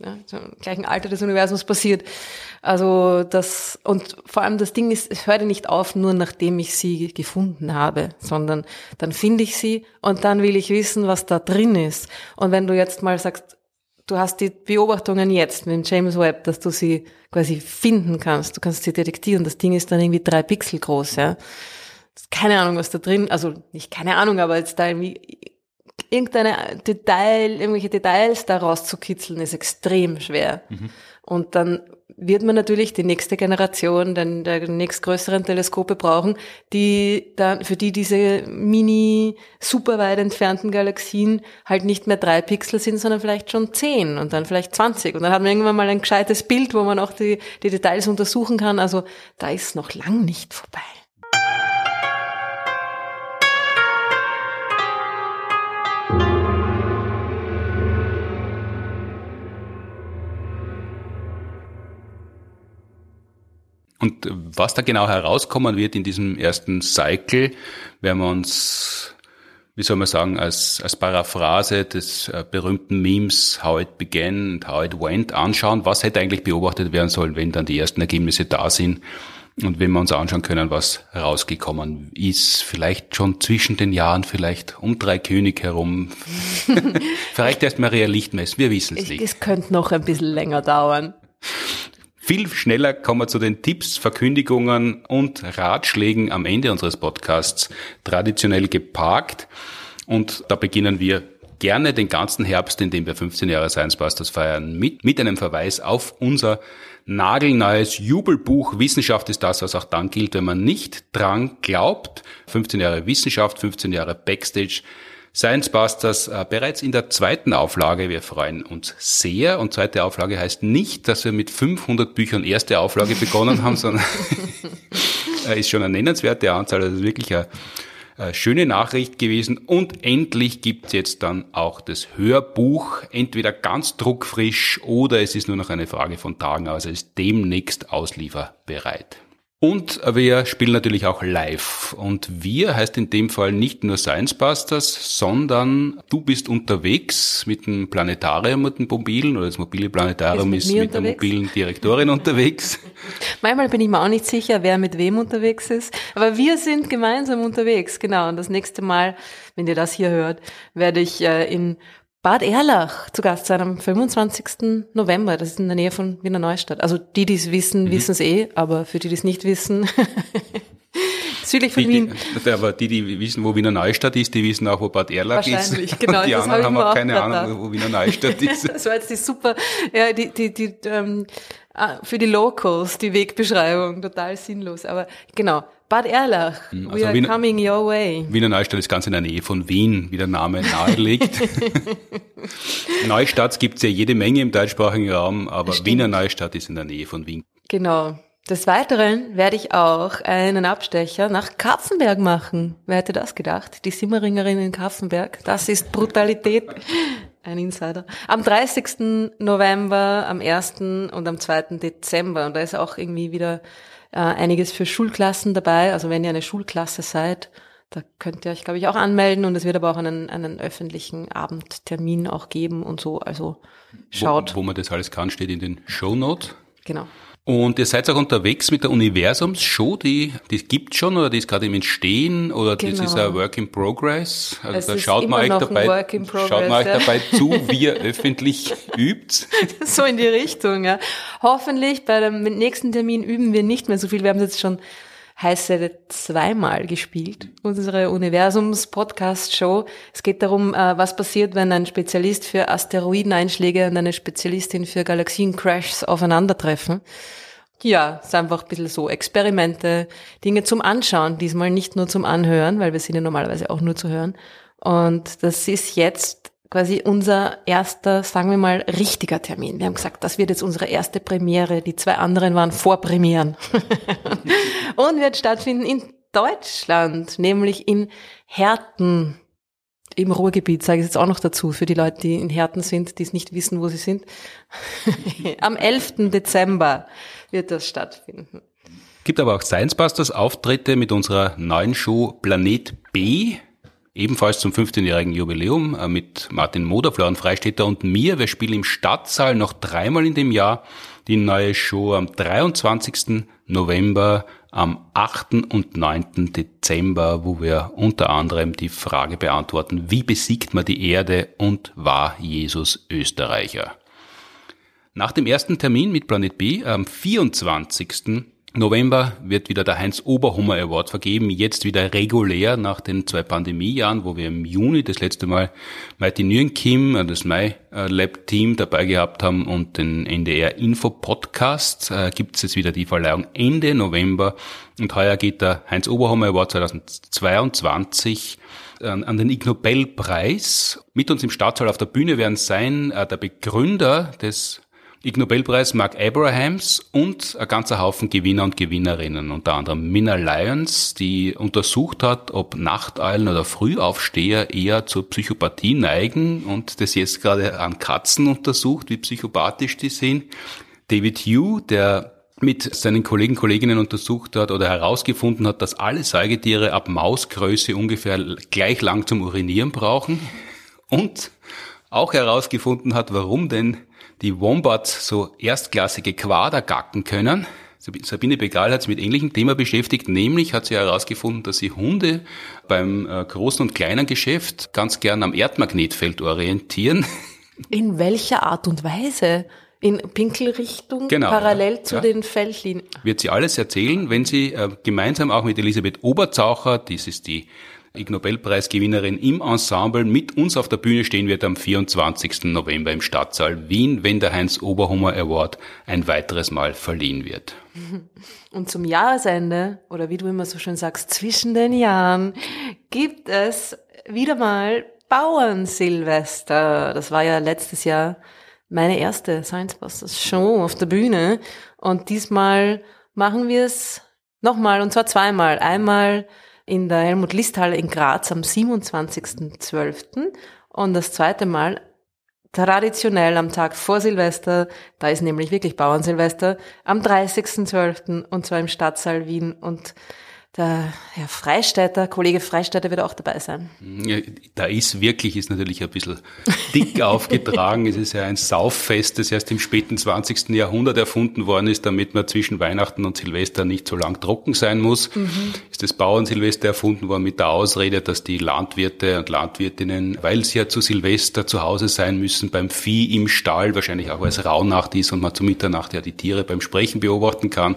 ja, im gleichen Alter des Universums passiert. Also das, und vor allem das Ding ist, es hört ja nicht auf, nur nachdem ich sie gefunden habe, sondern dann finde ich sie und dann will ich wissen, was da drin ist. Und wenn du jetzt mal sagst, du hast die Beobachtungen jetzt mit James Webb, dass du sie quasi finden kannst, du kannst sie detektieren, das Ding ist dann irgendwie drei Pixel groß, ja. Keine Ahnung, was da drin, also nicht keine Ahnung, aber jetzt da irgendwie irgendeine Detail, irgendwelche Details da rauszukitzeln, ist extrem schwer. Mhm. Und dann wird man natürlich die nächste Generation dann der nächstgrößeren Teleskope brauchen, die dann, für die diese mini super weit entfernten Galaxien halt nicht mehr drei Pixel sind, sondern vielleicht schon zehn und dann vielleicht zwanzig. Und dann hat man irgendwann mal ein gescheites Bild, wo man auch die, die Details untersuchen kann. Also da ist noch lang nicht vorbei. Und was da genau herauskommen wird in diesem ersten Cycle, werden wir uns, wie soll man sagen, als, als Paraphrase des äh, berühmten Memes How it began and how it went anschauen. Was hätte eigentlich beobachtet werden sollen, wenn dann die ersten Ergebnisse da sind? Und wenn wir uns anschauen können, was herausgekommen ist, vielleicht schon zwischen den Jahren, vielleicht um drei König herum. vielleicht erst Maria Lichtmess, wir wissen es nicht. Es könnte noch ein bisschen länger dauern. Viel schneller kommen wir zu den Tipps, Verkündigungen und Ratschlägen am Ende unseres Podcasts, traditionell geparkt. Und da beginnen wir gerne den ganzen Herbst, in dem wir 15 Jahre Science Busters feiern, mit, mit einem Verweis auf unser nagelneues Jubelbuch. Wissenschaft ist das, was auch dann gilt, wenn man nicht dran glaubt. 15 Jahre Wissenschaft, 15 Jahre Backstage. Science Busters äh, bereits in der zweiten Auflage. Wir freuen uns sehr. Und zweite Auflage heißt nicht, dass wir mit 500 Büchern erste Auflage begonnen haben, sondern ist schon eine nennenswerte Anzahl. Also wirklich eine, eine schöne Nachricht gewesen. Und endlich gibt's jetzt dann auch das Hörbuch, entweder ganz druckfrisch oder es ist nur noch eine Frage von Tagen, also ist demnächst auslieferbereit. Und wir spielen natürlich auch live. Und wir heißt in dem Fall nicht nur Science Busters, sondern du bist unterwegs mit dem Planetarium, mit dem mobilen, oder das mobile Planetarium ist, mit, ist mit der mobilen Direktorin unterwegs. Manchmal bin ich mir auch nicht sicher, wer mit wem unterwegs ist. Aber wir sind gemeinsam unterwegs, genau. Und das nächste Mal, wenn ihr das hier hört, werde ich äh, in Bad Erlach zu Gast sein am 25. November. Das ist in der Nähe von Wiener Neustadt. Also die, die es wissen, mhm. wissen es eh, aber für die, die es nicht wissen, südlich von die, Wien. Die, aber die, die wissen, wo Wiener Neustadt ist, die wissen auch, wo Bad Erlach ist. Wahrscheinlich, genau. Und die anderen haben auch keine Ahnung, wo Wiener Neustadt ist. das war jetzt die super, ja, die, die, die, ähm, ah, für die Locals, die Wegbeschreibung, total sinnlos. Aber genau, Bad Erlach, hm, also we are Wiener, coming your way. Wiener Neustadt ist ganz in der Nähe von Wien, wie der Name nahelegt. Neustadt gibt es ja jede Menge im deutschsprachigen Raum, aber Wiener Neustadt ist in der Nähe von Wien. Genau. Des Weiteren werde ich auch einen Abstecher nach Kapfenberg machen. Wer hätte das gedacht? Die Simmeringerin in Kapfenberg. Das ist Brutalität. ein Insider. Am 30. November, am 1. und am 2. Dezember. Und da ist auch irgendwie wieder äh, einiges für Schulklassen dabei. Also wenn ihr eine Schulklasse seid, da könnt ihr euch, glaube ich, auch anmelden. Und es wird aber auch einen, einen öffentlichen Abendtermin auch geben und so. Also schaut. Wo, wo man das alles kann, steht in den Show Notes. Genau. Und ihr seid auch unterwegs mit der Universums-Show, die, die gibt schon oder die ist gerade im Entstehen oder genau. das ist ein Work in Progress. Also es da schaut man euch dabei, schaut man euch ja. dabei zu, wie ihr öffentlich übt. So in die Richtung, ja. Hoffentlich bei dem nächsten Termin üben wir nicht mehr so viel. Wir haben jetzt schon heiße zweimal gespielt, unsere Universums-Podcast-Show. Es geht darum, äh, was passiert, wenn ein Spezialist für Asteroideneinschläge und eine Spezialistin für Galaxiencrashs aufeinandertreffen. Ja, es ist einfach ein bisschen so Experimente, Dinge zum Anschauen, diesmal nicht nur zum Anhören, weil wir sind ja normalerweise auch nur zu hören. Und das ist jetzt quasi unser erster, sagen wir mal, richtiger Termin. Wir haben gesagt, das wird jetzt unsere erste Premiere. Die zwei anderen waren Vorpremieren. und wird stattfinden in Deutschland, nämlich in Herten im Ruhrgebiet, sage ich jetzt auch noch dazu, für die Leute, die in Herten sind, die es nicht wissen, wo sie sind. Am 11. Dezember wird das stattfinden. Gibt aber auch Science Busters Auftritte mit unserer neuen Show Planet B ebenfalls zum 15-jährigen Jubiläum äh, mit Martin Moder, Florian Freistetter und mir. Wir spielen im Stadtsaal noch dreimal in dem Jahr die neue Show am 23. November, am 8. und 9. Dezember, wo wir unter anderem die Frage beantworten, wie besiegt man die Erde und war Jesus Österreicher? Nach dem ersten Termin mit Planet B am 24. November wird wieder der Heinz Oberhummer Award vergeben, jetzt wieder regulär nach den zwei Pandemiejahren, wo wir im Juni das letzte Mal Mighty Nguyen Kim, äh, das MyLab Team dabei gehabt haben und den NDR Info Podcast, äh, gibt es jetzt wieder die Verleihung Ende November und heuer geht der Heinz Oberhummer Award 2022 an den Ig Nobel Preis. Mit uns im Staatssaal auf der Bühne werden sein äh, der Begründer des Ig Nobelpreis Mark Abrahams und ein ganzer Haufen Gewinner und Gewinnerinnen, unter anderem Minna Lyons, die untersucht hat, ob Nachteulen oder Frühaufsteher eher zur Psychopathie neigen und das jetzt gerade an Katzen untersucht, wie psychopathisch die sind. David Hugh, der mit seinen Kollegen Kolleginnen untersucht hat oder herausgefunden hat, dass alle Säugetiere ab Mausgröße ungefähr gleich lang zum Urinieren brauchen und auch herausgefunden hat, warum denn die Wombats so erstklassige Quader gacken können. Sabine Begal hat sich mit ähnlichem Thema beschäftigt, nämlich hat sie herausgefunden, dass sie Hunde beim äh, großen und kleinen Geschäft ganz gern am Erdmagnetfeld orientieren. In welcher Art und Weise? In Pinkelrichtung, genau, parallel zu ja. den Feldlinien. Wird sie alles erzählen, wenn sie äh, gemeinsam auch mit Elisabeth Oberzaucher, dies ist die Ig Nobelpreisgewinnerin im Ensemble mit uns auf der Bühne stehen wird am 24. November im Stadtsaal Wien, wenn der Heinz Oberhummer Award ein weiteres Mal verliehen wird. Und zum Jahresende, oder wie du immer so schön sagst, zwischen den Jahren, gibt es wieder mal Bauernsilvester. Das war ja letztes Jahr meine erste Science Busters Show auf der Bühne. Und diesmal machen wir es nochmal, und zwar zweimal. Einmal in der Helmut Listhalle in Graz am 27.12. Und das zweite Mal traditionell am Tag vor Silvester, da ist nämlich wirklich Bauernsilvester, am 30.12. und zwar im Stadtsaal Wien und der Herr Freistädter, Kollege Freistädter wird auch dabei sein. Da ist wirklich, ist natürlich ein bisschen dick aufgetragen. es ist ja ein Sauffest, das erst im späten 20. Jahrhundert erfunden worden ist, damit man zwischen Weihnachten und Silvester nicht so lang trocken sein muss. Mhm. Ist das Bauernsilvester erfunden worden mit der Ausrede, dass die Landwirte und Landwirtinnen, weil sie ja zu Silvester zu Hause sein müssen, beim Vieh im Stall, wahrscheinlich auch weil es Rauhnacht ist und man zu Mitternacht ja die Tiere beim Sprechen beobachten kann,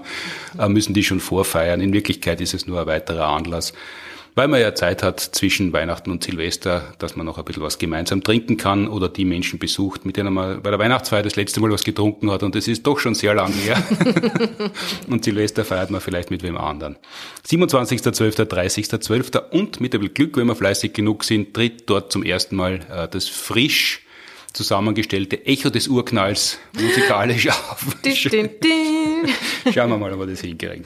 äh, müssen die schon vorfeiern. In Wirklichkeit ist es ist nur ein weiterer Anlass, weil man ja Zeit hat zwischen Weihnachten und Silvester, dass man noch ein bisschen was gemeinsam trinken kann oder die Menschen besucht, mit denen man bei der Weihnachtsfeier das letzte Mal was getrunken hat und es ist doch schon sehr lang her. und Silvester feiert man vielleicht mit wem anderen. 27.12., 30.12. und mit ein bisschen Glück, wenn wir fleißig genug sind, tritt dort zum ersten Mal äh, das frisch zusammengestellte Echo des Urknalls musikalisch auf. Schauen wir mal, ob wir das hinkriegen.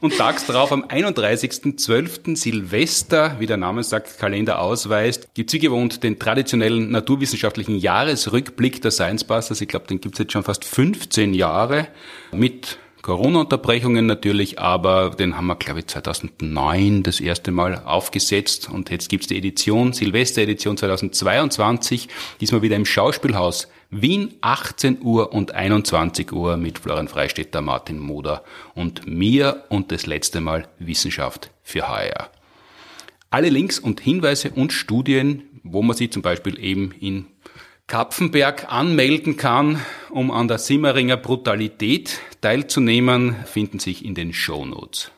Und tags darauf am 31.12. Silvester, wie der Name sagt, Kalender ausweist, gibt's wie gewohnt den traditionellen naturwissenschaftlichen Jahresrückblick der Science Busters. Ich glaube, den gibt's jetzt schon fast 15 Jahre mit Corona-Unterbrechungen natürlich, aber den haben wir, glaube ich, 2009 das erste Mal aufgesetzt und jetzt gibt's die Edition, Silvester-Edition 2022, diesmal wieder im Schauspielhaus Wien, 18 Uhr und 21 Uhr mit Florian Freistetter, Martin Moder und mir und das letzte Mal Wissenschaft für HR. Alle Links und Hinweise und Studien, wo man sie zum Beispiel eben in Kapfenberg anmelden kann, um an der Simmeringer Brutalität teilzunehmen, finden sich in den Shownotes.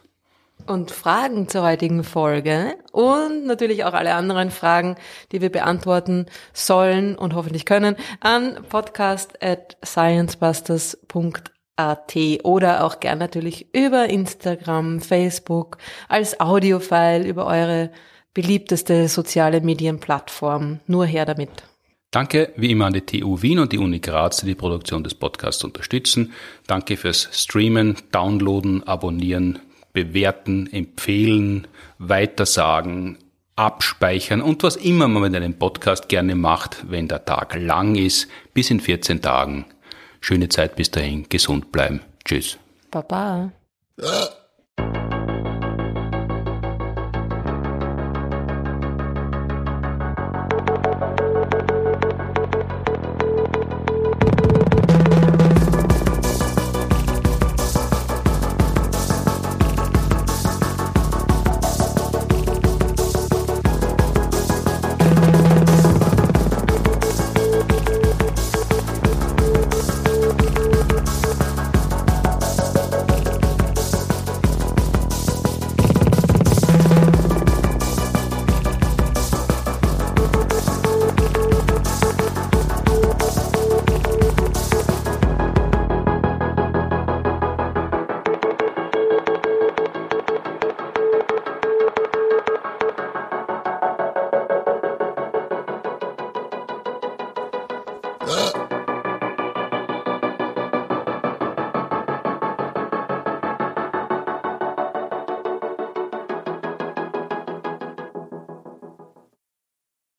Und Fragen zur heutigen Folge und natürlich auch alle anderen Fragen, die wir beantworten sollen und hoffentlich können, an podcast at sciencebusters.at oder auch gern natürlich über Instagram, Facebook, als Audiofile, über eure beliebteste soziale Medienplattform. Nur her damit. Danke wie immer an die TU Wien und die Uni Graz, die die Produktion des Podcasts unterstützen. Danke fürs Streamen, Downloaden, Abonnieren, Bewerten, Empfehlen, Weitersagen, Abspeichern und was immer man mit einem Podcast gerne macht, wenn der Tag lang ist, bis in 14 Tagen. Schöne Zeit bis dahin, gesund bleiben. Tschüss. Baba.